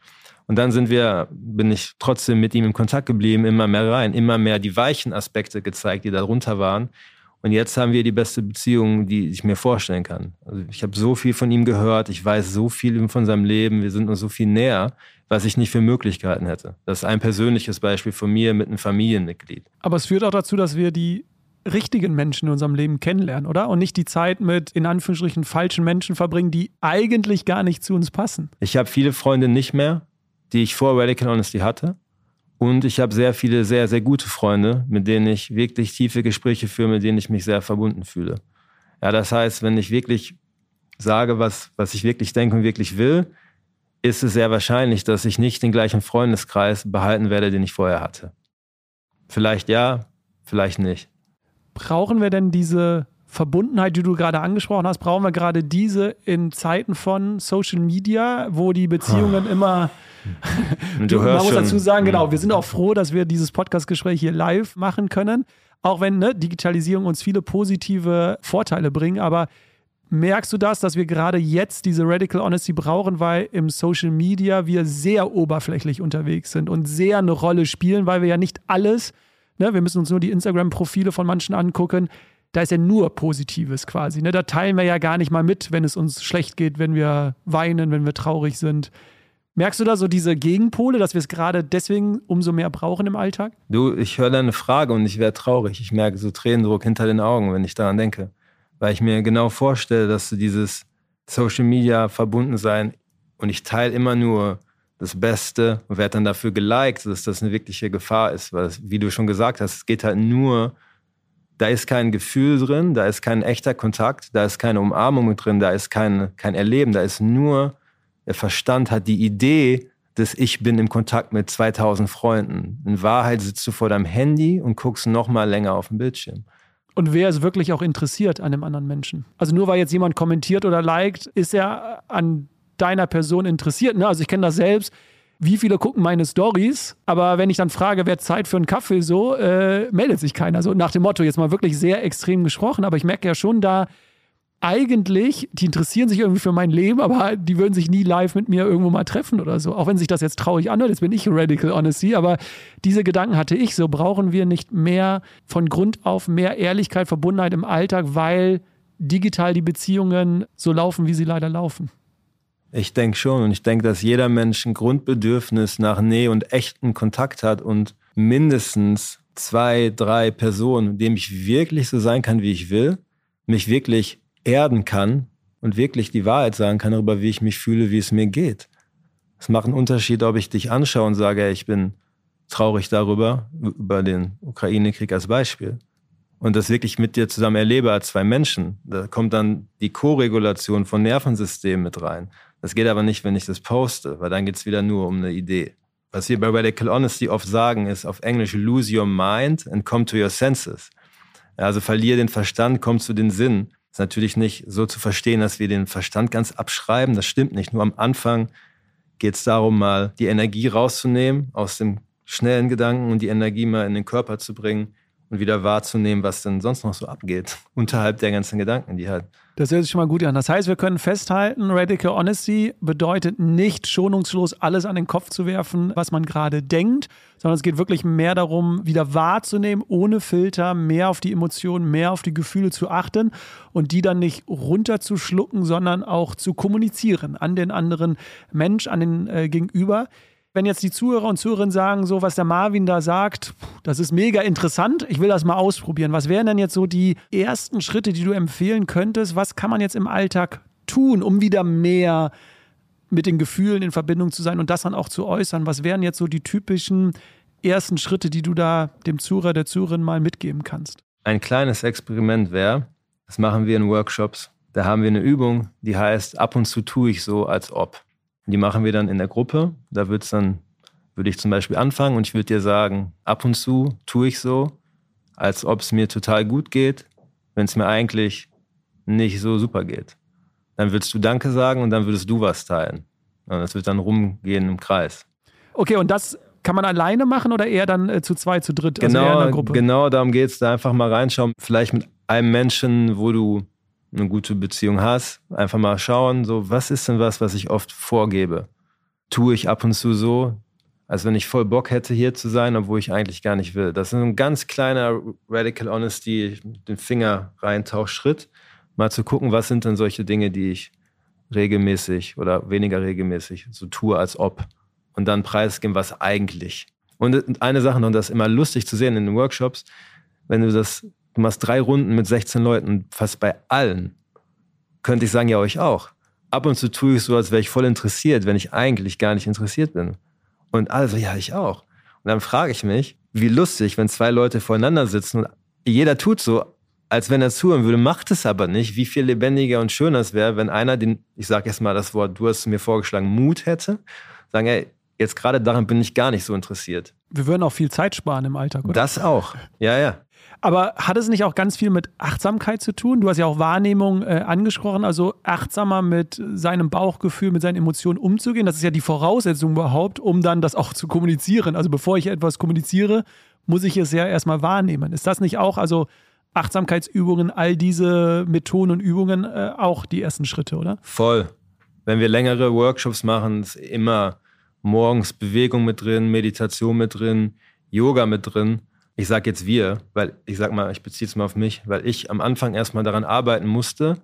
Und dann sind wir, bin ich trotzdem mit ihm in Kontakt geblieben, immer mehr rein, immer mehr die weichen Aspekte gezeigt, die darunter waren. Und jetzt haben wir die beste Beziehung, die ich mir vorstellen kann. Also ich habe so viel von ihm gehört, ich weiß so viel von seinem Leben, wir sind uns so viel näher, was ich nicht für möglich gehalten hätte. Das ist ein persönliches Beispiel von mir mit einem Familienmitglied. Aber es führt auch dazu, dass wir die richtigen Menschen in unserem Leben kennenlernen, oder? Und nicht die Zeit mit, in Anführungsstrichen, falschen Menschen verbringen, die eigentlich gar nicht zu uns passen. Ich habe viele Freunde nicht mehr, die ich vor Radical Honesty hatte. Und ich habe sehr viele, sehr, sehr gute Freunde, mit denen ich wirklich tiefe Gespräche führe, mit denen ich mich sehr verbunden fühle. Ja, das heißt, wenn ich wirklich sage, was, was ich wirklich denke und wirklich will, ist es sehr wahrscheinlich, dass ich nicht den gleichen Freundeskreis behalten werde, den ich vorher hatte. Vielleicht ja, vielleicht nicht. Brauchen wir denn diese Verbundenheit, die du gerade angesprochen hast, brauchen wir gerade diese in Zeiten von Social Media, wo die Beziehungen oh. immer. du, man muss schon. dazu sagen, genau, wir sind auch froh, dass wir dieses Podcast-Gespräch hier live machen können. Auch wenn ne, Digitalisierung uns viele positive Vorteile bringt, aber merkst du das, dass wir gerade jetzt diese Radical Honesty brauchen, weil im Social Media wir sehr oberflächlich unterwegs sind und sehr eine Rolle spielen, weil wir ja nicht alles, ne, wir müssen uns nur die Instagram-Profile von manchen angucken, da ist ja nur Positives quasi. Ne? Da teilen wir ja gar nicht mal mit, wenn es uns schlecht geht, wenn wir weinen, wenn wir traurig sind. Merkst du da so diese Gegenpole, dass wir es gerade deswegen umso mehr brauchen im Alltag? Du, ich höre deine Frage und ich werde traurig. Ich merke so Tränendruck hinter den Augen, wenn ich daran denke. Weil ich mir genau vorstelle, dass du dieses Social Media verbunden sein und ich teile immer nur das Beste und werde dann dafür geliked, dass das eine wirkliche Gefahr ist. Weil, wie du schon gesagt hast, es geht halt nur da ist kein Gefühl drin, da ist kein echter Kontakt, da ist keine Umarmung drin, da ist kein, kein Erleben, da ist nur, der Verstand hat die Idee, dass ich bin im Kontakt mit 2000 Freunden. In Wahrheit sitzt du vor deinem Handy und guckst noch mal länger auf den Bildschirm. Und wer ist wirklich auch interessiert an einem anderen Menschen? Also nur weil jetzt jemand kommentiert oder liked, ist er an deiner Person interessiert. Ne? Also ich kenne das selbst wie viele gucken meine Stories, aber wenn ich dann frage, wer Zeit für einen Kaffee so, äh, meldet sich keiner. So nach dem Motto, jetzt mal wirklich sehr extrem gesprochen, aber ich merke ja schon da, eigentlich, die interessieren sich irgendwie für mein Leben, aber die würden sich nie live mit mir irgendwo mal treffen oder so. Auch wenn sich das jetzt traurig anhört, jetzt bin ich Radical Honesty, aber diese Gedanken hatte ich. So brauchen wir nicht mehr von Grund auf mehr Ehrlichkeit, Verbundenheit im Alltag, weil digital die Beziehungen so laufen, wie sie leider laufen. Ich denke schon. Und ich denke, dass jeder Mensch ein Grundbedürfnis nach Nähe und echten Kontakt hat und mindestens zwei, drei Personen, denen ich wirklich so sein kann, wie ich will, mich wirklich erden kann und wirklich die Wahrheit sagen kann darüber, wie ich mich fühle, wie es mir geht. Es macht einen Unterschied, ob ich dich anschaue und sage, ich bin traurig darüber, über den Ukraine-Krieg als Beispiel. Und das wirklich mit dir zusammen erlebe als zwei Menschen. Da kommt dann die Koregulation von Nervensystemen mit rein. Das geht aber nicht, wenn ich das poste, weil dann geht es wieder nur um eine Idee. Was wir bei Radical Honesty oft sagen, ist auf Englisch lose your mind and come to your senses. Also verliere den Verstand, komm zu den Sinn. Das ist natürlich nicht so zu verstehen, dass wir den Verstand ganz abschreiben. Das stimmt nicht. Nur am Anfang geht es darum, mal die Energie rauszunehmen aus dem schnellen Gedanken und die Energie mal in den Körper zu bringen und wieder wahrzunehmen, was denn sonst noch so abgeht, unterhalb der ganzen Gedanken, die halt. Das hört sich schon mal gut an. Das heißt, wir können festhalten, Radical Honesty bedeutet nicht schonungslos alles an den Kopf zu werfen, was man gerade denkt, sondern es geht wirklich mehr darum, wieder wahrzunehmen, ohne Filter, mehr auf die Emotionen, mehr auf die Gefühle zu achten und die dann nicht runterzuschlucken, sondern auch zu kommunizieren an den anderen Mensch, an den äh, Gegenüber wenn jetzt die Zuhörer und Zuhörerinnen sagen, so was der Marvin da sagt, das ist mega interessant, ich will das mal ausprobieren. Was wären denn jetzt so die ersten Schritte, die du empfehlen könntest? Was kann man jetzt im Alltag tun, um wieder mehr mit den Gefühlen in Verbindung zu sein und das dann auch zu äußern? Was wären jetzt so die typischen ersten Schritte, die du da dem Zuhörer, der Zuhörerin mal mitgeben kannst? Ein kleines Experiment wäre, das machen wir in Workshops. Da haben wir eine Übung, die heißt, ab und zu tue ich so, als ob. Die machen wir dann in der Gruppe. Da wird's dann, würde ich zum Beispiel anfangen und ich würde dir sagen, ab und zu tue ich so, als ob es mir total gut geht, wenn es mir eigentlich nicht so super geht. Dann würdest du Danke sagen und dann würdest du was teilen. Und das wird dann rumgehen im Kreis. Okay, und das kann man alleine machen oder eher dann äh, zu zwei, zu dritt? Also genau, genau darum geht es, da einfach mal reinschauen. Vielleicht mit einem Menschen, wo du eine gute Beziehung hast, einfach mal schauen, so, was ist denn was, was ich oft vorgebe? Tue ich ab und zu so, als wenn ich voll Bock hätte, hier zu sein, obwohl ich eigentlich gar nicht will. Das ist ein ganz kleiner Radical Honesty, den Finger reintauch Schritt, mal zu gucken, was sind denn solche Dinge, die ich regelmäßig oder weniger regelmäßig so tue, als ob. Und dann preisgeben, was eigentlich. Und eine Sache noch, das ist immer lustig zu sehen in den Workshops, wenn du das du machst drei Runden mit 16 Leuten, fast bei allen, könnte ich sagen, ja, euch auch. Ab und zu tue ich so, als wäre ich voll interessiert, wenn ich eigentlich gar nicht interessiert bin. Und also, ja, ich auch. Und dann frage ich mich, wie lustig, wenn zwei Leute voreinander sitzen und jeder tut so, als wenn er zuhören würde, macht es aber nicht. Wie viel lebendiger und schöner es wäre, wenn einer den, ich sage jetzt mal das Wort, du hast mir vorgeschlagen, Mut hätte, sagen, ey, jetzt gerade daran bin ich gar nicht so interessiert. Wir würden auch viel Zeit sparen im Alltag, oder? Das auch, ja, ja. Aber hat es nicht auch ganz viel mit Achtsamkeit zu tun? Du hast ja auch Wahrnehmung äh, angesprochen, also achtsamer mit seinem Bauchgefühl, mit seinen Emotionen umzugehen. Das ist ja die Voraussetzung überhaupt, um dann das auch zu kommunizieren. Also bevor ich etwas kommuniziere, muss ich es ja erstmal wahrnehmen. Ist das nicht auch, also Achtsamkeitsübungen, all diese Methoden und Übungen äh, auch die ersten Schritte, oder? Voll. Wenn wir längere Workshops machen, ist immer morgens Bewegung mit drin, Meditation mit drin, Yoga mit drin ich sage jetzt wir, weil ich sag mal, ich beziehe es mal auf mich, weil ich am Anfang erstmal daran arbeiten musste,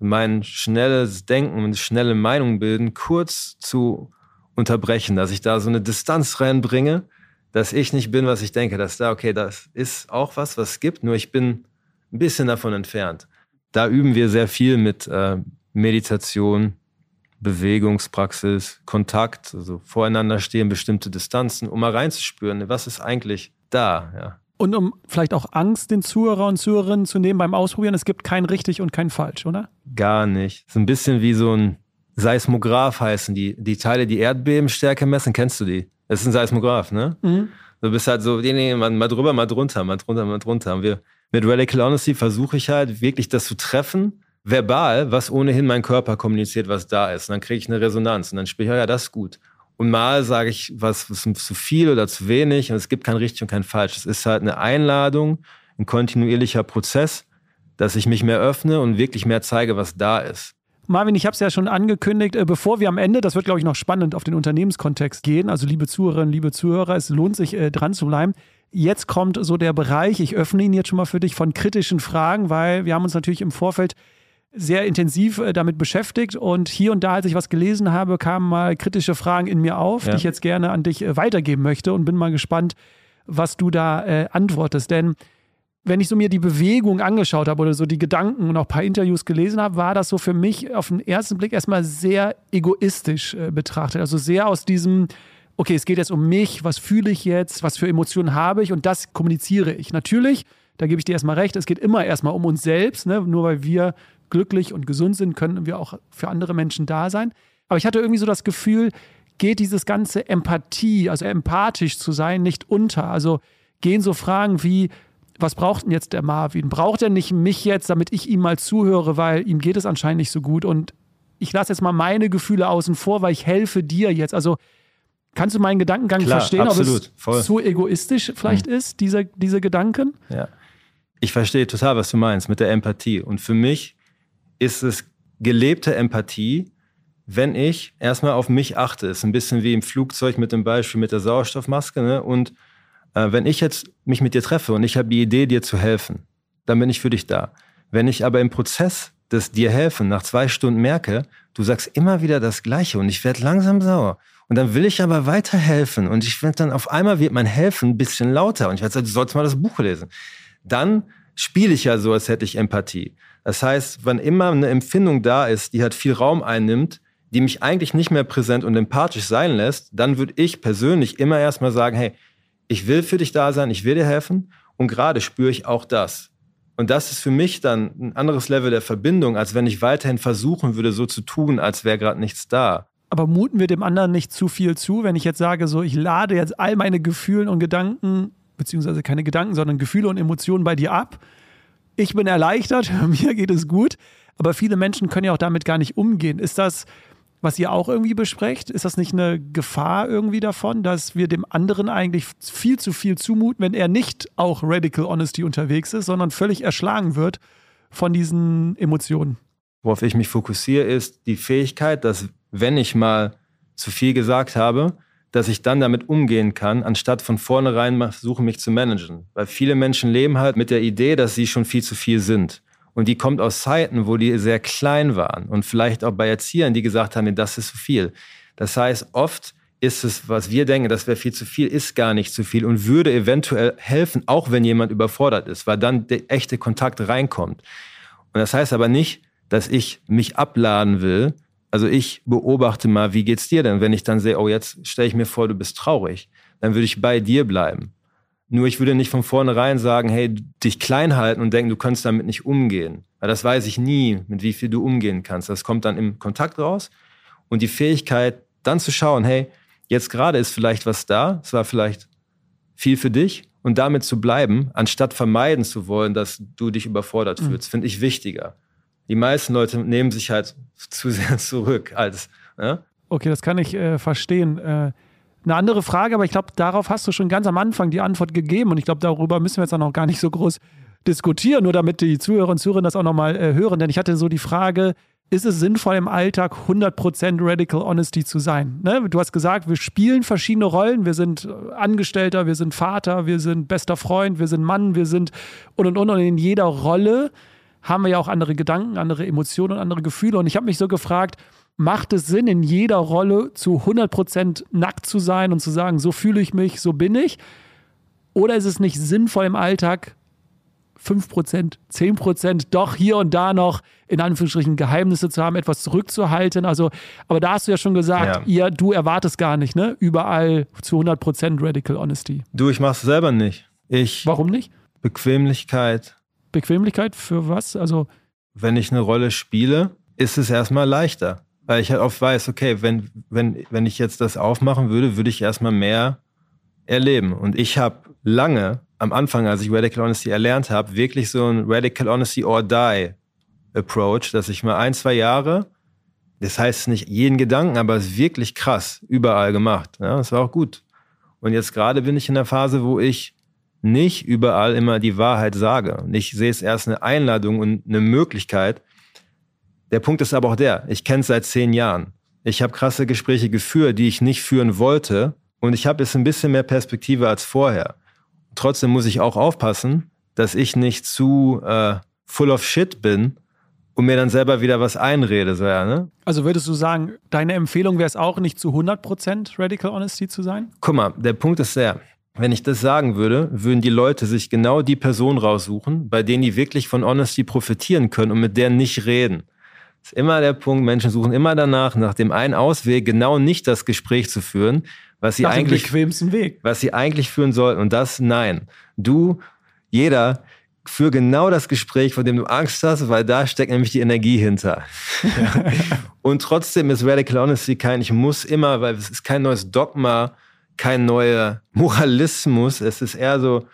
mein schnelles Denken und schnelle Meinung bilden kurz zu unterbrechen, dass ich da so eine Distanz reinbringe, dass ich nicht bin, was ich denke, dass da, okay, das ist auch was, was es gibt, nur ich bin ein bisschen davon entfernt. Da üben wir sehr viel mit äh, Meditation, Bewegungspraxis, Kontakt, also voreinander stehen, bestimmte Distanzen, um mal reinzuspüren, was ist eigentlich da, ja. Und um vielleicht auch Angst den Zuhörer und Zuhörerinnen zu nehmen beim Ausprobieren, es gibt kein richtig und kein falsch, oder? Gar nicht. So ein bisschen wie so ein Seismograph heißen die. Die Teile, die Erdbebenstärke messen, kennst du die? Das ist ein Seismograph, ne? Mhm. Du bist halt so, nee, nee, mal, mal drüber, mal drunter, mal drunter, mal drunter. Und wir, mit Radical Honesty versuche ich halt wirklich das zu treffen, verbal, was ohnehin mein Körper kommuniziert, was da ist. Und dann kriege ich eine Resonanz und dann spiele ich, oh ja, das ist gut. Und mal sage ich was, was zu viel oder zu wenig und es gibt kein richtig und kein falsch. Es ist halt eine Einladung, ein kontinuierlicher Prozess, dass ich mich mehr öffne und wirklich mehr zeige, was da ist. Marvin, ich habe es ja schon angekündigt, äh, bevor wir am Ende, das wird glaube ich noch spannend, auf den Unternehmenskontext gehen. Also liebe Zuhörerinnen, liebe Zuhörer, es lohnt sich äh, dran zu bleiben. Jetzt kommt so der Bereich, ich öffne ihn jetzt schon mal für dich, von kritischen Fragen, weil wir haben uns natürlich im Vorfeld sehr intensiv äh, damit beschäftigt und hier und da, als ich was gelesen habe, kamen mal kritische Fragen in mir auf, ja. die ich jetzt gerne an dich äh, weitergeben möchte und bin mal gespannt, was du da äh, antwortest. Denn wenn ich so mir die Bewegung angeschaut habe oder so die Gedanken und auch ein paar Interviews gelesen habe, war das so für mich auf den ersten Blick erstmal sehr egoistisch äh, betrachtet. Also sehr aus diesem, okay, es geht jetzt um mich, was fühle ich jetzt, was für Emotionen habe ich und das kommuniziere ich. Natürlich, da gebe ich dir erstmal recht, es geht immer erstmal um uns selbst, ne? nur weil wir glücklich und gesund sind, können wir auch für andere Menschen da sein. Aber ich hatte irgendwie so das Gefühl, geht dieses ganze Empathie, also empathisch zu sein, nicht unter. Also gehen so Fragen wie, was braucht denn jetzt der Marvin? Braucht er nicht mich jetzt, damit ich ihm mal zuhöre, weil ihm geht es anscheinend nicht so gut und ich lasse jetzt mal meine Gefühle außen vor, weil ich helfe dir jetzt. Also kannst du meinen Gedankengang Klar, verstehen, absolut, ob es voll. zu egoistisch vielleicht mhm. ist, diese, diese Gedanken? Ja. Ich verstehe total, was du meinst mit der Empathie. Und für mich ist es gelebte Empathie, wenn ich erstmal auf mich achte. Ist ein bisschen wie im Flugzeug mit dem Beispiel mit der Sauerstoffmaske. Ne? Und äh, wenn ich jetzt mich mit dir treffe und ich habe die Idee, dir zu helfen, dann bin ich für dich da. Wenn ich aber im Prozess des dir helfen nach zwei Stunden merke, du sagst immer wieder das Gleiche und ich werde langsam sauer. Und dann will ich aber weiterhelfen und ich werde dann auf einmal wird mein Helfen ein bisschen lauter und ich werde sagen, du sollst mal das Buch lesen. Dann spiele ich ja so, als hätte ich Empathie. Das heißt, wann immer eine Empfindung da ist, die halt viel Raum einnimmt, die mich eigentlich nicht mehr präsent und empathisch sein lässt, dann würde ich persönlich immer erstmal sagen, hey, ich will für dich da sein, ich will dir helfen und gerade spüre ich auch das. Und das ist für mich dann ein anderes Level der Verbindung, als wenn ich weiterhin versuchen würde, so zu tun, als wäre gerade nichts da. Aber muten wir dem anderen nicht zu viel zu, wenn ich jetzt sage, so, ich lade jetzt all meine Gefühle und Gedanken, beziehungsweise keine Gedanken, sondern Gefühle und Emotionen bei dir ab ich bin erleichtert, mir geht es gut, aber viele Menschen können ja auch damit gar nicht umgehen. Ist das, was ihr auch irgendwie besprecht, ist das nicht eine Gefahr irgendwie davon, dass wir dem anderen eigentlich viel zu viel zumuten, wenn er nicht auch Radical Honesty unterwegs ist, sondern völlig erschlagen wird von diesen Emotionen? Worauf ich mich fokussiere, ist die Fähigkeit, dass wenn ich mal zu viel gesagt habe, dass ich dann damit umgehen kann, anstatt von vornherein versuchen, mich zu managen. Weil viele Menschen leben halt mit der Idee, dass sie schon viel zu viel sind. Und die kommt aus Zeiten, wo die sehr klein waren und vielleicht auch bei Erziehern, die gesagt haben, das ist zu viel. Das heißt, oft ist es, was wir denken, das wäre viel zu viel, ist gar nicht zu viel und würde eventuell helfen, auch wenn jemand überfordert ist, weil dann der echte Kontakt reinkommt. Und das heißt aber nicht, dass ich mich abladen will. Also ich beobachte mal, wie geht's dir denn? Wenn ich dann sehe, oh, jetzt stelle ich mir vor, du bist traurig, dann würde ich bei dir bleiben. Nur ich würde nicht von vornherein sagen, hey, dich klein halten und denken, du kannst damit nicht umgehen. Weil das weiß ich nie, mit wie viel du umgehen kannst. Das kommt dann im Kontakt raus. Und die Fähigkeit, dann zu schauen, hey, jetzt gerade ist vielleicht was da, es war vielleicht viel für dich und damit zu bleiben, anstatt vermeiden zu wollen, dass du dich überfordert mhm. fühlst, finde ich wichtiger. Die meisten Leute nehmen sich halt zu sehr zurück als. Ja? Okay, das kann ich äh, verstehen. Äh, eine andere Frage, aber ich glaube, darauf hast du schon ganz am Anfang die Antwort gegeben und ich glaube, darüber müssen wir jetzt auch noch gar nicht so groß diskutieren, nur damit die Zuhörerinnen und Zuhörer das auch nochmal äh, hören. Denn ich hatte so die Frage, ist es sinnvoll im Alltag 100% Radical Honesty zu sein? Ne? Du hast gesagt, wir spielen verschiedene Rollen. Wir sind Angestellter, wir sind Vater, wir sind bester Freund, wir sind Mann, wir sind und und und. Und in jeder Rolle haben wir ja auch andere Gedanken, andere Emotionen und andere Gefühle. Und ich habe mich so gefragt, macht es Sinn, in jeder Rolle zu 100% nackt zu sein und zu sagen, so fühle ich mich, so bin ich? Oder ist es nicht sinnvoll im Alltag 5%, 10% doch hier und da noch in Anführungsstrichen Geheimnisse zu haben, etwas zurückzuhalten. Also, aber da hast du ja schon gesagt, ja. ihr, du erwartest gar nicht, ne? Überall zu 100% Radical Honesty. Du, ich mach's selber nicht. Ich. Warum nicht? Bequemlichkeit. Bequemlichkeit für was? Also. Wenn ich eine Rolle spiele, ist es erstmal leichter. Weil ich halt oft weiß, okay, wenn, wenn, wenn ich jetzt das aufmachen würde, würde ich erstmal mehr erleben. Und ich habe lange am Anfang, als ich Radical Honesty erlernt habe, wirklich so ein Radical Honesty or Die Approach, dass ich mal ein, zwei Jahre, das heißt nicht jeden Gedanken, aber es ist wirklich krass, überall gemacht. Ja, das war auch gut. Und jetzt gerade bin ich in der Phase, wo ich nicht überall immer die Wahrheit sage. Und ich sehe es erst eine Einladung und eine Möglichkeit. Der Punkt ist aber auch der, ich kenne es seit zehn Jahren. Ich habe krasse Gespräche geführt, die ich nicht führen wollte. Und ich habe jetzt ein bisschen mehr Perspektive als vorher. Trotzdem muss ich auch aufpassen, dass ich nicht zu äh, full of shit bin und mir dann selber wieder was einrede. So, ja, ne? Also würdest du sagen, deine Empfehlung wäre es auch nicht zu 100% Radical Honesty zu sein? Guck mal, der Punkt ist der, wenn ich das sagen würde, würden die Leute sich genau die Person raussuchen, bei denen die wirklich von Honesty profitieren können und mit der nicht reden. Das ist immer der Punkt, Menschen suchen immer danach, nach dem einen Ausweg, genau nicht das Gespräch zu führen, was sie Nach eigentlich, dem bequemsten Weg. was sie eigentlich führen sollten. Und das, nein. Du, jeder, für genau das Gespräch, von dem du Angst hast, weil da steckt nämlich die Energie hinter. und trotzdem ist Radical Honesty kein, ich muss immer, weil es ist kein neues Dogma, kein neuer Moralismus. Es ist eher so,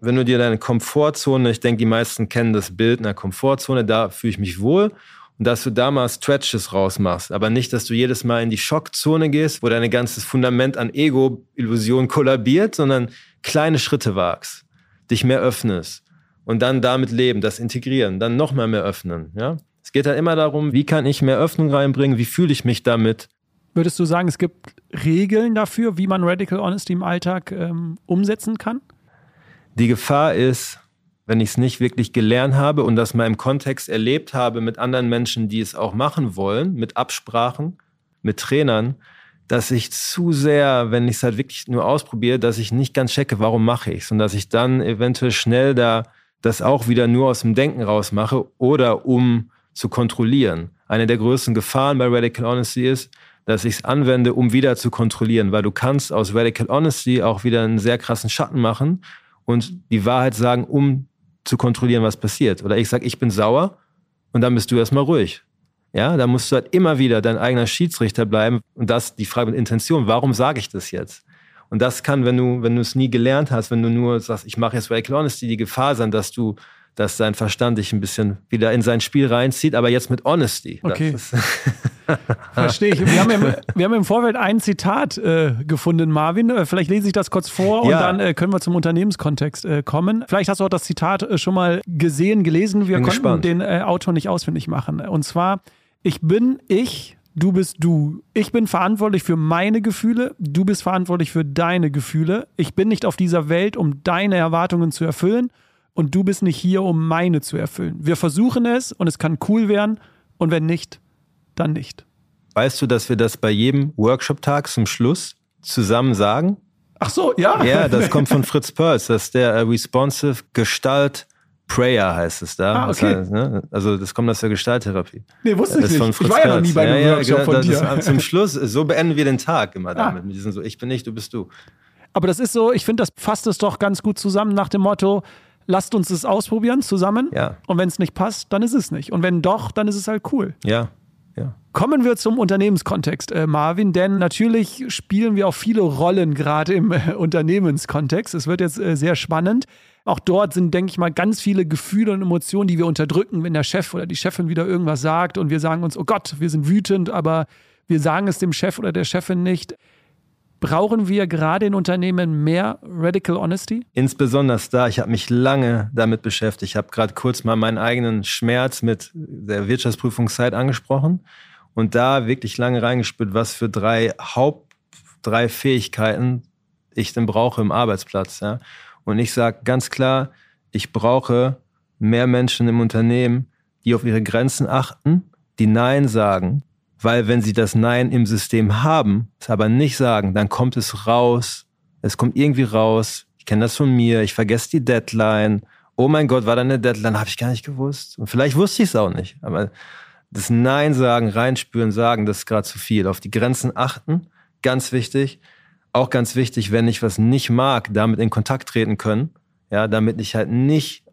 wenn du dir deine Komfortzone, ich denke, die meisten kennen das Bild einer Komfortzone, da fühle ich mich wohl und dass du da mal Stretches rausmachst, aber nicht, dass du jedes Mal in die Schockzone gehst, wo dein ganzes Fundament an Ego-Illusion kollabiert, sondern kleine Schritte wagst, dich mehr öffnest und dann damit leben, das integrieren, dann noch mal mehr öffnen. Ja? Es geht halt immer darum, wie kann ich mehr Öffnung reinbringen, wie fühle ich mich damit. Würdest du sagen, es gibt Regeln dafür, wie man Radical Honesty im Alltag ähm, umsetzen kann? Die Gefahr ist, wenn ich es nicht wirklich gelernt habe und das mal im Kontext erlebt habe mit anderen Menschen, die es auch machen wollen, mit Absprachen, mit Trainern, dass ich zu sehr, wenn ich es halt wirklich nur ausprobiere, dass ich nicht ganz checke, warum mache ich es und dass ich dann eventuell schnell da das auch wieder nur aus dem Denken raus mache oder um zu kontrollieren. Eine der größten Gefahren bei Radical Honesty ist, dass ich es anwende, um wieder zu kontrollieren, weil du kannst aus Radical Honesty auch wieder einen sehr krassen Schatten machen und die Wahrheit sagen, um zu kontrollieren, was passiert. Oder ich sage, ich bin sauer und dann bist du erstmal ruhig. Ja, da musst du halt immer wieder dein eigener Schiedsrichter bleiben. Und das die Frage mit Intention. Warum sage ich das jetzt? Und das kann, wenn du, wenn du es nie gelernt hast, wenn du nur sagst, ich mache jetzt Radical Honesty, die Gefahr sein, dass du dass sein Verstand dich ein bisschen wieder in sein Spiel reinzieht, aber jetzt mit Honesty. Okay. Verstehe ich. Wir haben, im, wir haben im Vorfeld ein Zitat äh, gefunden, Marvin. Äh, vielleicht lese ich das kurz vor und ja. dann äh, können wir zum Unternehmenskontext äh, kommen. Vielleicht hast du auch das Zitat äh, schon mal gesehen, gelesen. Wir bin konnten gespannt. den äh, Autor nicht ausfindig machen. Und zwar, ich bin ich, du bist du. Ich bin verantwortlich für meine Gefühle, du bist verantwortlich für deine Gefühle. Ich bin nicht auf dieser Welt, um deine Erwartungen zu erfüllen und du bist nicht hier, um meine zu erfüllen. Wir versuchen es und es kann cool werden und wenn nicht, dann nicht. Weißt du, dass wir das bei jedem Workshop-Tag zum Schluss zusammen sagen. Ach so, ja. Ja, das kommt von Fritz Perls. Das ist der äh, Responsive Gestalt Prayer heißt es da. Ah, okay. Das heißt, ne? Also das kommt aus der Gestalttherapie. Nee, wusste Das ich nicht. Ich war ja noch nie bei einem ja, Workshop ja, von dir. Ist, zum Schluss, so beenden wir den Tag immer Ah. damit. Mit diesem so, ich bin ich, du bist du. Aber das ist so, ich finde, das fasst es doch ganz gut zusammen nach dem Motto, lasst uns es ausprobieren zusammen. Ja. Und wenn es nicht passt, dann ist es nicht. Und wenn doch, dann ist es halt cool. Ja, ja. Kommen wir zum Unternehmenskontext, äh, Marvin, denn natürlich spielen wir auch viele Rollen gerade im äh, Unternehmenskontext. Es wird jetzt äh, sehr spannend. Auch dort sind, denke ich mal, ganz viele Gefühle und Emotionen, die wir unterdrücken, wenn der Chef oder die Chefin wieder irgendwas sagt und wir sagen uns, oh Gott, wir sind wütend, aber wir sagen es dem Chef oder der Chefin nicht. Brauchen wir gerade in Unternehmen mehr Radical Honesty? Insbesondere da, ich habe mich lange damit beschäftigt. Ich habe gerade kurz mal meinen eigenen Schmerz mit der Wirtschaftsprüfungszeit angesprochen und da wirklich lange reingespürt, was für drei Haupt, drei Fähigkeiten ich denn brauche im Arbeitsplatz. Ja? Und ich sage ganz klar, ich brauche mehr Menschen im Unternehmen, die auf ihre Grenzen achten, die Nein sagen, weil wenn sie das Nein im System haben, es aber nicht sagen, dann kommt es raus, es kommt irgendwie raus, ich kenne das von mir, ich vergesse die Deadline, oh mein Gott, war da eine Deadline, habe ich gar nicht gewusst. Und vielleicht wusste ich es auch nicht, aber das Nein sagen, reinspüren, sagen, das ist gerade zu viel. Auf die Grenzen achten, ganz wichtig. Auch ganz wichtig, wenn ich was nicht mag, damit in Kontakt treten können. Ja, damit ich halt nicht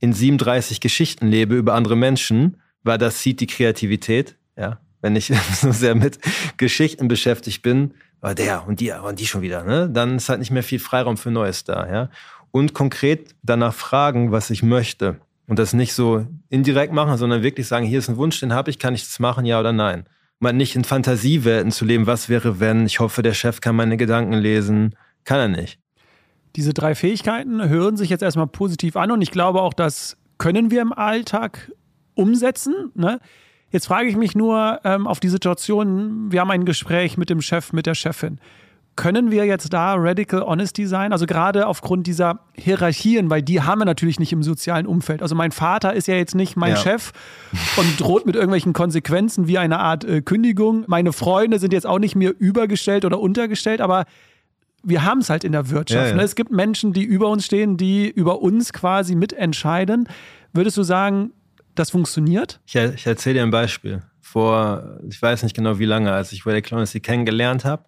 in 37 Geschichten lebe über andere Menschen, weil das zieht die Kreativität. Ja, wenn ich so sehr mit Geschichten beschäftigt bin, aber der und die und die schon wieder, ne? Dann ist halt nicht mehr viel Freiraum für Neues da, ja. Und konkret danach fragen, was ich möchte. Und das nicht so indirekt machen, sondern wirklich sagen, hier ist ein Wunsch, den habe ich, kann ich das machen, ja oder nein? Mal nicht in Fantasiewelten zu leben, was wäre, wenn, ich hoffe, der Chef kann meine Gedanken lesen. Kann er nicht. Diese drei Fähigkeiten hören sich jetzt erstmal positiv an und ich glaube auch, das können wir im Alltag umsetzen. Ne? Jetzt frage ich mich nur ähm, auf die Situation, wir haben ein Gespräch mit dem Chef, mit der Chefin. Können wir jetzt da Radical Honesty sein? Also gerade aufgrund dieser Hierarchien, weil die haben wir natürlich nicht im sozialen Umfeld. Also mein Vater ist ja jetzt nicht mein Ja. Chef und droht mit irgendwelchen Konsequenzen wie eine Art äh, Kündigung. Meine Freunde sind jetzt auch nicht mir übergestellt oder untergestellt, aber wir haben es halt in der Wirtschaft. Ja, ja. Ne? Es gibt Menschen, die über uns stehen, die über uns quasi mitentscheiden. Würdest du sagen, das funktioniert? Ich, ich erzähle dir ein Beispiel. Vor, ich weiß nicht genau wie lange, als ich Radical Honesty kennengelernt habe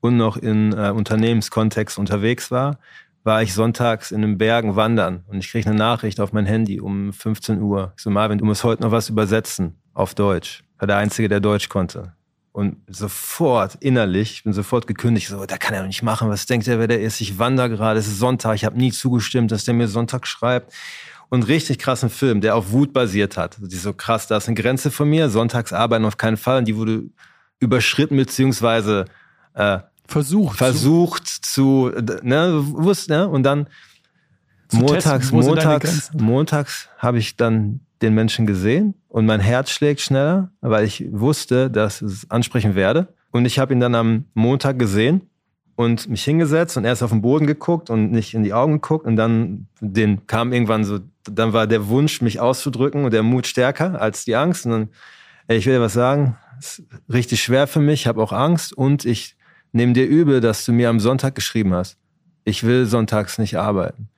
und noch in äh, Unternehmenskontext unterwegs war, war ich sonntags in den Bergen wandern und ich kriege eine Nachricht auf mein Handy um 15 Uhr. Ich so, Marvin, du musst heute noch was übersetzen auf Deutsch. War der Einzige, der Deutsch konnte. Und sofort innerlich, ich bin sofort gekündigt, so, da kann er doch nicht machen, was denkt er, wer der ist? Ich wandere gerade, es ist Sonntag, ich habe nie zugestimmt, dass der mir Sonntag schreibt. Und richtig krassen Film, der auf Wut basiert hat. Die so krass, da ist eine Grenze von mir, sonntags arbeiten auf keinen Fall und die wurde überschritten beziehungsweise äh, Versucht. versucht zu, ne, wusst, ne? Und dann Zu montags, testen, montags, montags habe ich dann den Menschen gesehen und mein Herz schlägt schneller, weil ich wusste, dass ich es ansprechen werde. Und ich habe ihn dann am Montag gesehen und mich hingesetzt und erst auf den Boden geguckt und nicht in die Augen geguckt und dann den kam irgendwann so, dann war der Wunsch, mich auszudrücken und der Mut stärker als die Angst. Und dann, ey, ich will dir was sagen, ist richtig schwer für mich, ich habe auch Angst und ich nehme dir übel, dass du mir am Sonntag geschrieben hast. Ich will sonntags nicht arbeiten.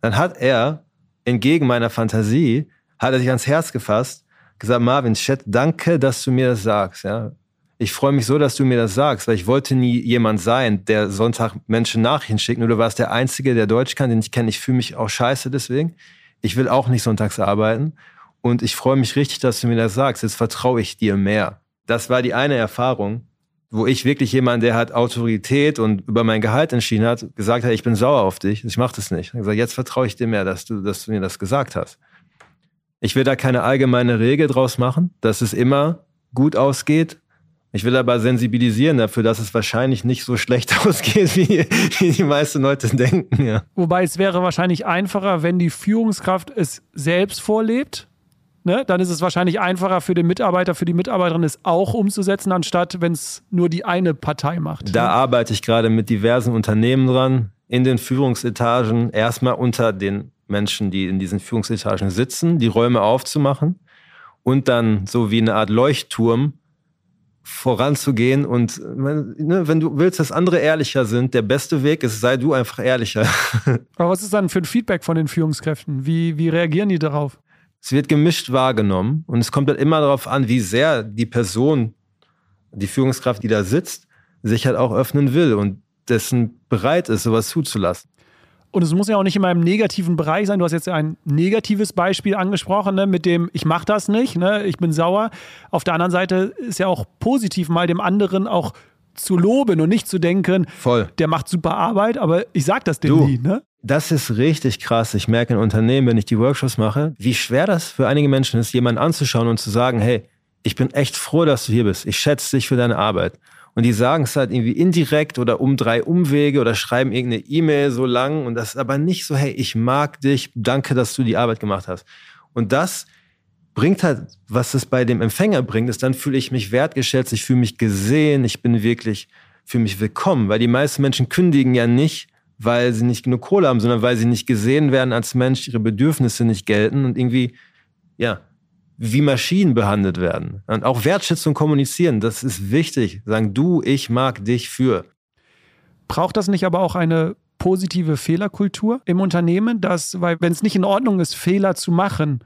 Dann hat er, entgegen meiner Fantasie, hat er sich ans Herz gefasst, gesagt, Marvin, Chat, danke, dass du mir das sagst. Ja. Ich freue mich so, dass du mir das sagst, weil ich wollte nie jemand sein, der Sonntag Menschen Nachrichten schickt. Nur du warst der Einzige, der Deutsch kann, den ich kenne. Ich fühle mich auch scheiße deswegen. Ich will auch nicht sonntags arbeiten. Und ich freue mich richtig, dass du mir das sagst. Jetzt vertraue ich dir mehr. Das war die eine Erfahrung, wo ich wirklich jemand, der hat Autorität und über mein Gehalt entschieden hat, gesagt hat, ich bin sauer auf dich, ich mache das nicht. Ich gesagt, jetzt vertraue ich dir mehr, dass du, dass du mir das gesagt hast. Ich will da keine allgemeine Regel draus machen, dass es immer gut ausgeht. Ich will aber sensibilisieren dafür, dass es wahrscheinlich nicht so schlecht ausgeht, wie, wie die meisten Leute denken. Ja. Wobei es wäre wahrscheinlich einfacher, wenn die Führungskraft es selbst vorlebt. Ne? Dann ist es wahrscheinlich einfacher für den Mitarbeiter, für die Mitarbeiterin es auch umzusetzen, anstatt wenn es nur die eine Partei macht. Da ne? arbeite ich gerade mit diversen Unternehmen dran, in den Führungsetagen, erstmal unter den Menschen, die in diesen Führungsetagen sitzen, die Räume aufzumachen und dann so wie eine Art Leuchtturm voranzugehen und ne, wenn du willst, dass andere ehrlicher sind, der beste Weg ist, sei du einfach ehrlicher. Aber was ist dann für ein Feedback von den Führungskräften? Wie, wie reagieren die darauf? Es wird gemischt wahrgenommen und es kommt halt immer darauf an, wie sehr die Person, die Führungskraft, die da sitzt, sich halt auch öffnen will und dessen bereit ist, sowas zuzulassen. Und es muss ja auch nicht immer im negativen Bereich sein. Du hast jetzt ein negatives Beispiel angesprochen, ne, mit dem ich mache das nicht, ne, ich bin sauer. Auf der anderen Seite ist ja auch positiv mal dem anderen auch zu loben und nicht zu denken, Voll. der macht super Arbeit, aber ich sag das dem Du. nie. Ne? Das ist richtig krass. Ich merke in Unternehmen, wenn ich die Workshops mache, wie schwer das für einige Menschen ist, jemanden anzuschauen und zu sagen, hey, ich bin echt froh, dass du hier bist. Ich schätze dich für deine Arbeit. Und die sagen es halt irgendwie indirekt oder um drei Umwege oder schreiben irgendeine E-Mail so lang. Und das ist aber nicht so, hey, ich mag dich, danke, dass du die Arbeit gemacht hast. Und das bringt halt, was es bei dem Empfänger bringt, ist, dann fühle ich mich wertgeschätzt, ich fühle mich gesehen, ich bin wirklich, fühle mich willkommen. Weil die meisten Menschen kündigen ja nicht, weil sie nicht genug Kohle haben, sondern weil sie nicht gesehen werden als Mensch, ihre Bedürfnisse nicht gelten und irgendwie, ja, wie Maschinen behandelt werden. Und auch Wertschätzung kommunizieren, das ist wichtig. Sagen du, ich mag dich für. Braucht das nicht aber auch eine positive Fehlerkultur im Unternehmen, dass, weil wenn es nicht in Ordnung ist, Fehler zu machen,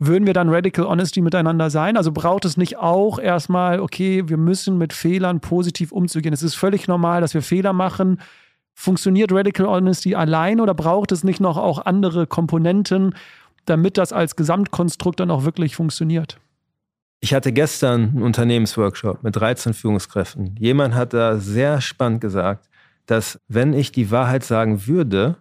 würden wir dann Radical Honesty miteinander sein? Also braucht es nicht auch erstmal, okay, wir müssen mit Fehlern positiv umzugehen. Es ist völlig normal, dass wir Fehler machen. Funktioniert Radical Honesty allein oder braucht es nicht noch auch andere Komponenten, damit das als Gesamtkonstrukt dann auch wirklich funktioniert? Ich hatte gestern einen Unternehmensworkshop mit 13 Führungskräften. Jemand hat da sehr spannend gesagt, dass wenn ich die Wahrheit sagen würde,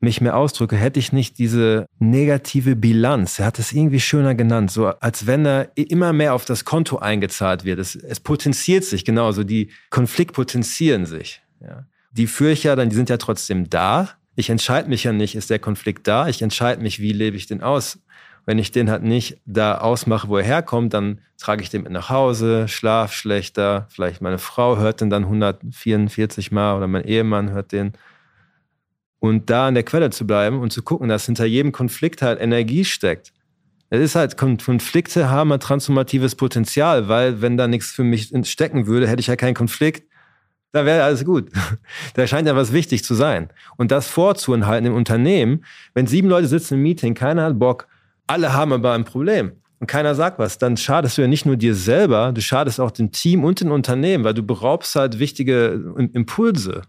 mich mehr ausdrücke, hätte ich nicht diese negative Bilanz. Er hat es irgendwie schöner genannt, so als wenn er immer mehr auf das Konto eingezahlt wird. Es, es potenziert sich genauso, die Konflikt potenzieren sich. Ja. Die ja dann, die sind ja trotzdem da. Ich entscheide mich ja nicht, ist der Konflikt da? Ich entscheide mich, wie lebe ich den aus? Wenn ich den halt nicht da ausmache, wo er herkommt, dann trage ich den mit nach Hause, schlaf schlechter, vielleicht meine Frau hört den dann 144 Mal oder mein Ehemann hört den. Und da an der Quelle zu bleiben und zu gucken, dass hinter jedem Konflikt halt Energie steckt. Es ist halt, Konflikte haben ein transformatives Potenzial, weil wenn da nichts für mich stecken würde, hätte ich ja keinen Konflikt. Da wäre alles gut. Da scheint ja was wichtig zu sein. Und das vorzuhalten im Unternehmen, wenn sieben Leute sitzen im Meeting, keiner hat Bock, alle haben aber ein Problem und keiner sagt was, dann schadest du ja nicht nur dir selber, du schadest auch dem Team und dem Unternehmen, weil du beraubst halt wichtige Impulse.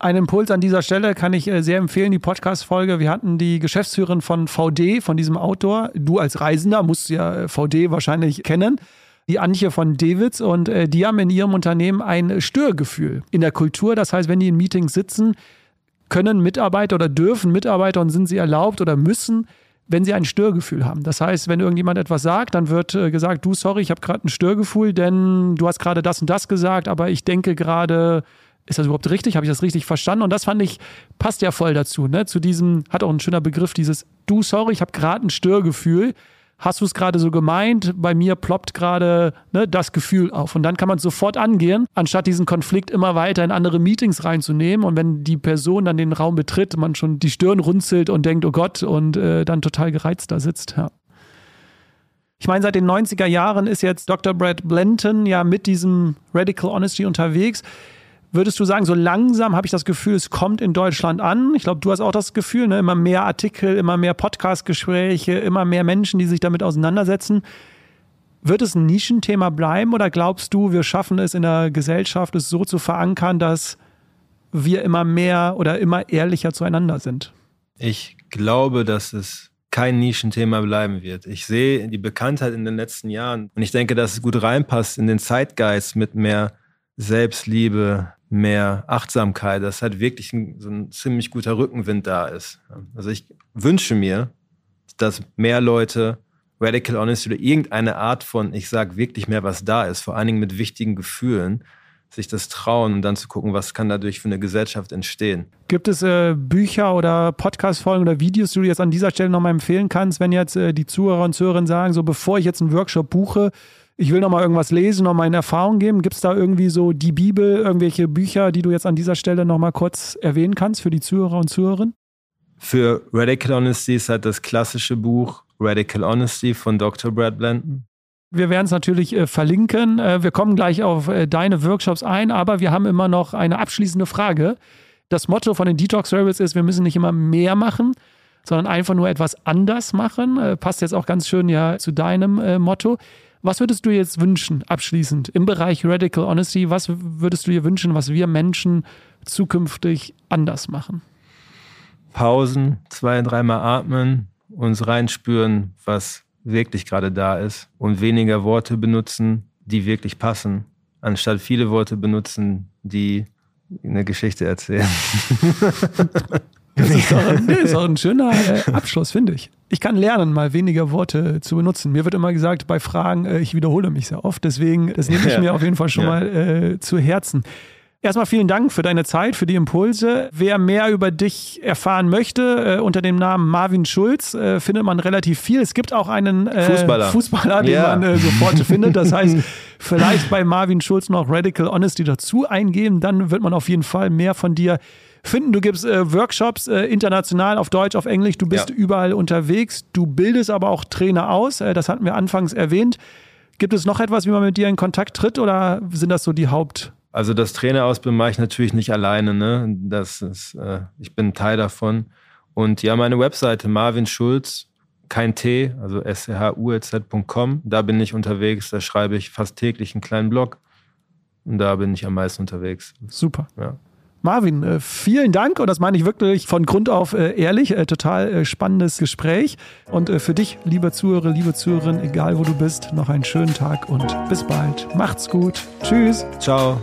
Ein Impuls an dieser Stelle kann ich äh, sehr empfehlen, die Podcast-Folge. Wir hatten die Geschäftsführerin von VD, von diesem Autor. Du als Reisender musst ja äh, VD wahrscheinlich kennen. Die Antje von Dewitz und äh, die haben in ihrem Unternehmen ein Störgefühl in der Kultur. Das heißt, wenn die in Meetings sitzen, können Mitarbeiter oder dürfen Mitarbeiter und sind sie erlaubt oder müssen wenn sie ein Störgefühl haben. Das heißt, wenn irgendjemand etwas sagt, dann wird äh, gesagt, du, sorry, ich habe gerade ein Störgefühl, denn du hast gerade das und das gesagt, aber ich denke gerade, ist das überhaupt richtig? Habe ich das richtig verstanden? Und das fand ich, passt ja voll dazu, ne? Zu diesem, hat auch ein schöner Begriff, dieses, du, sorry, ich habe gerade ein Störgefühl. Hast du es gerade so gemeint? Bei mir ploppt gerade ne, das Gefühl auf. Und dann kann man sofort angehen, anstatt diesen Konflikt immer weiter in andere Meetings reinzunehmen. Und wenn die Person dann den Raum betritt, man schon die Stirn runzelt und denkt, oh Gott, und äh, dann total gereizt da sitzt. Ja. Ich meine, seit den 90er Jahren ist jetzt Dr. Brad Blenton ja mit diesem Radical Honesty unterwegs. Würdest du sagen, so langsam habe ich das Gefühl, es kommt in Deutschland an? Ich glaube, du hast auch das Gefühl, ne? immer mehr Artikel, immer mehr Podcast-Gespräche, immer mehr Menschen, die sich damit auseinandersetzen. Wird es ein Nischenthema bleiben oder glaubst du, wir schaffen es in der Gesellschaft, es so zu verankern, dass wir immer mehr oder immer ehrlicher zueinander sind? Ich glaube, dass es kein Nischenthema bleiben wird. Ich sehe die Bekanntheit in den letzten Jahren und ich denke, dass es gut reinpasst in den Zeitgeist mit mehr Selbstliebe, mehr Achtsamkeit, dass halt wirklich ein, so ein ziemlich guter Rückenwind da ist. Also ich wünsche mir, dass mehr Leute Radical Honesty oder irgendeine Art von, ich sage wirklich mehr, was da ist, vor allen Dingen mit wichtigen Gefühlen, sich das trauen und dann zu gucken, was kann dadurch für eine Gesellschaft entstehen. Gibt es äh, Bücher oder Podcast-Folgen oder Videos, die du jetzt an dieser Stelle nochmal empfehlen kannst, wenn jetzt äh, die Zuhörer und Zuhörerinnen sagen, so bevor ich jetzt einen Workshop buche, ich will nochmal irgendwas lesen, nochmal in Erfahrung geben. Gibt es da irgendwie so die Bibel, irgendwelche Bücher, die du jetzt an dieser Stelle nochmal kurz erwähnen kannst für die Zuhörer und Zuhörerinnen? Für Radical Honesty ist halt das klassische Buch Radical Honesty von Dr. Brad Blanton. Wir werden es natürlich äh, verlinken. Äh, wir kommen gleich auf äh, deine Workshops ein, aber wir haben immer noch eine abschließende Frage. Das Motto von den Detox Rebels ist, wir müssen nicht immer mehr machen, sondern einfach nur etwas anders machen. Äh, passt jetzt auch ganz schön ja zu deinem äh, Motto. Was würdest du jetzt wünschen, abschließend, im Bereich Radical Honesty? Was würdest du dir wünschen, was wir Menschen zukünftig anders machen? Pausen, zwei, dreimal atmen, uns reinspüren, was wirklich gerade da ist und weniger Worte benutzen, die wirklich passen, anstatt viele Worte benutzen, die eine Geschichte erzählen. Das ist doch, ein, ist doch ein schöner äh, Abschluss, finde ich. Ich kann lernen, mal weniger Worte zu benutzen. Mir wird immer gesagt bei Fragen, äh, ich wiederhole mich sehr oft. Deswegen, das nehme ich ja. mir auf jeden Fall schon ja. mal äh, zu Herzen. Erstmal vielen Dank für deine Zeit, für die Impulse. Wer mehr über dich erfahren möchte, äh, unter dem Namen Marvin Schulz äh, findet man relativ viel. Es gibt auch einen äh, Fußballer. Fußballer, den ja. man äh, sofort findet. Das heißt, vielleicht bei Marvin Schulz noch Radical Honesty dazu eingeben, dann wird man auf jeden Fall mehr von dir finden. Du gibst äh, Workshops äh, international auf Deutsch, auf Englisch. Du bist ja. überall unterwegs. Du bildest aber auch Trainer aus. das hatten wir anfangs erwähnt. Gibt es noch etwas, wie man mit dir in Kontakt tritt oder sind das so die Haupt also das Trainerausbildung mache ich natürlich nicht alleine. Ne? Das ist, äh, ich bin Teil davon. Und ja, meine Webseite Marvin Schulz, kein T, also schulz.com, da bin ich unterwegs. Da schreibe ich fast täglich einen kleinen Blog. Und da bin ich am meisten unterwegs. Super. Ja. Marvin, äh, vielen Dank und das meine ich wirklich von Grund auf äh, ehrlich, äh, total spannendes Gespräch. Und für dich, liebe Zuhörer, liebe Zuhörerin, egal wo du bist, noch einen schönen Tag und bis bald. Macht's gut. Tschüss. Ciao.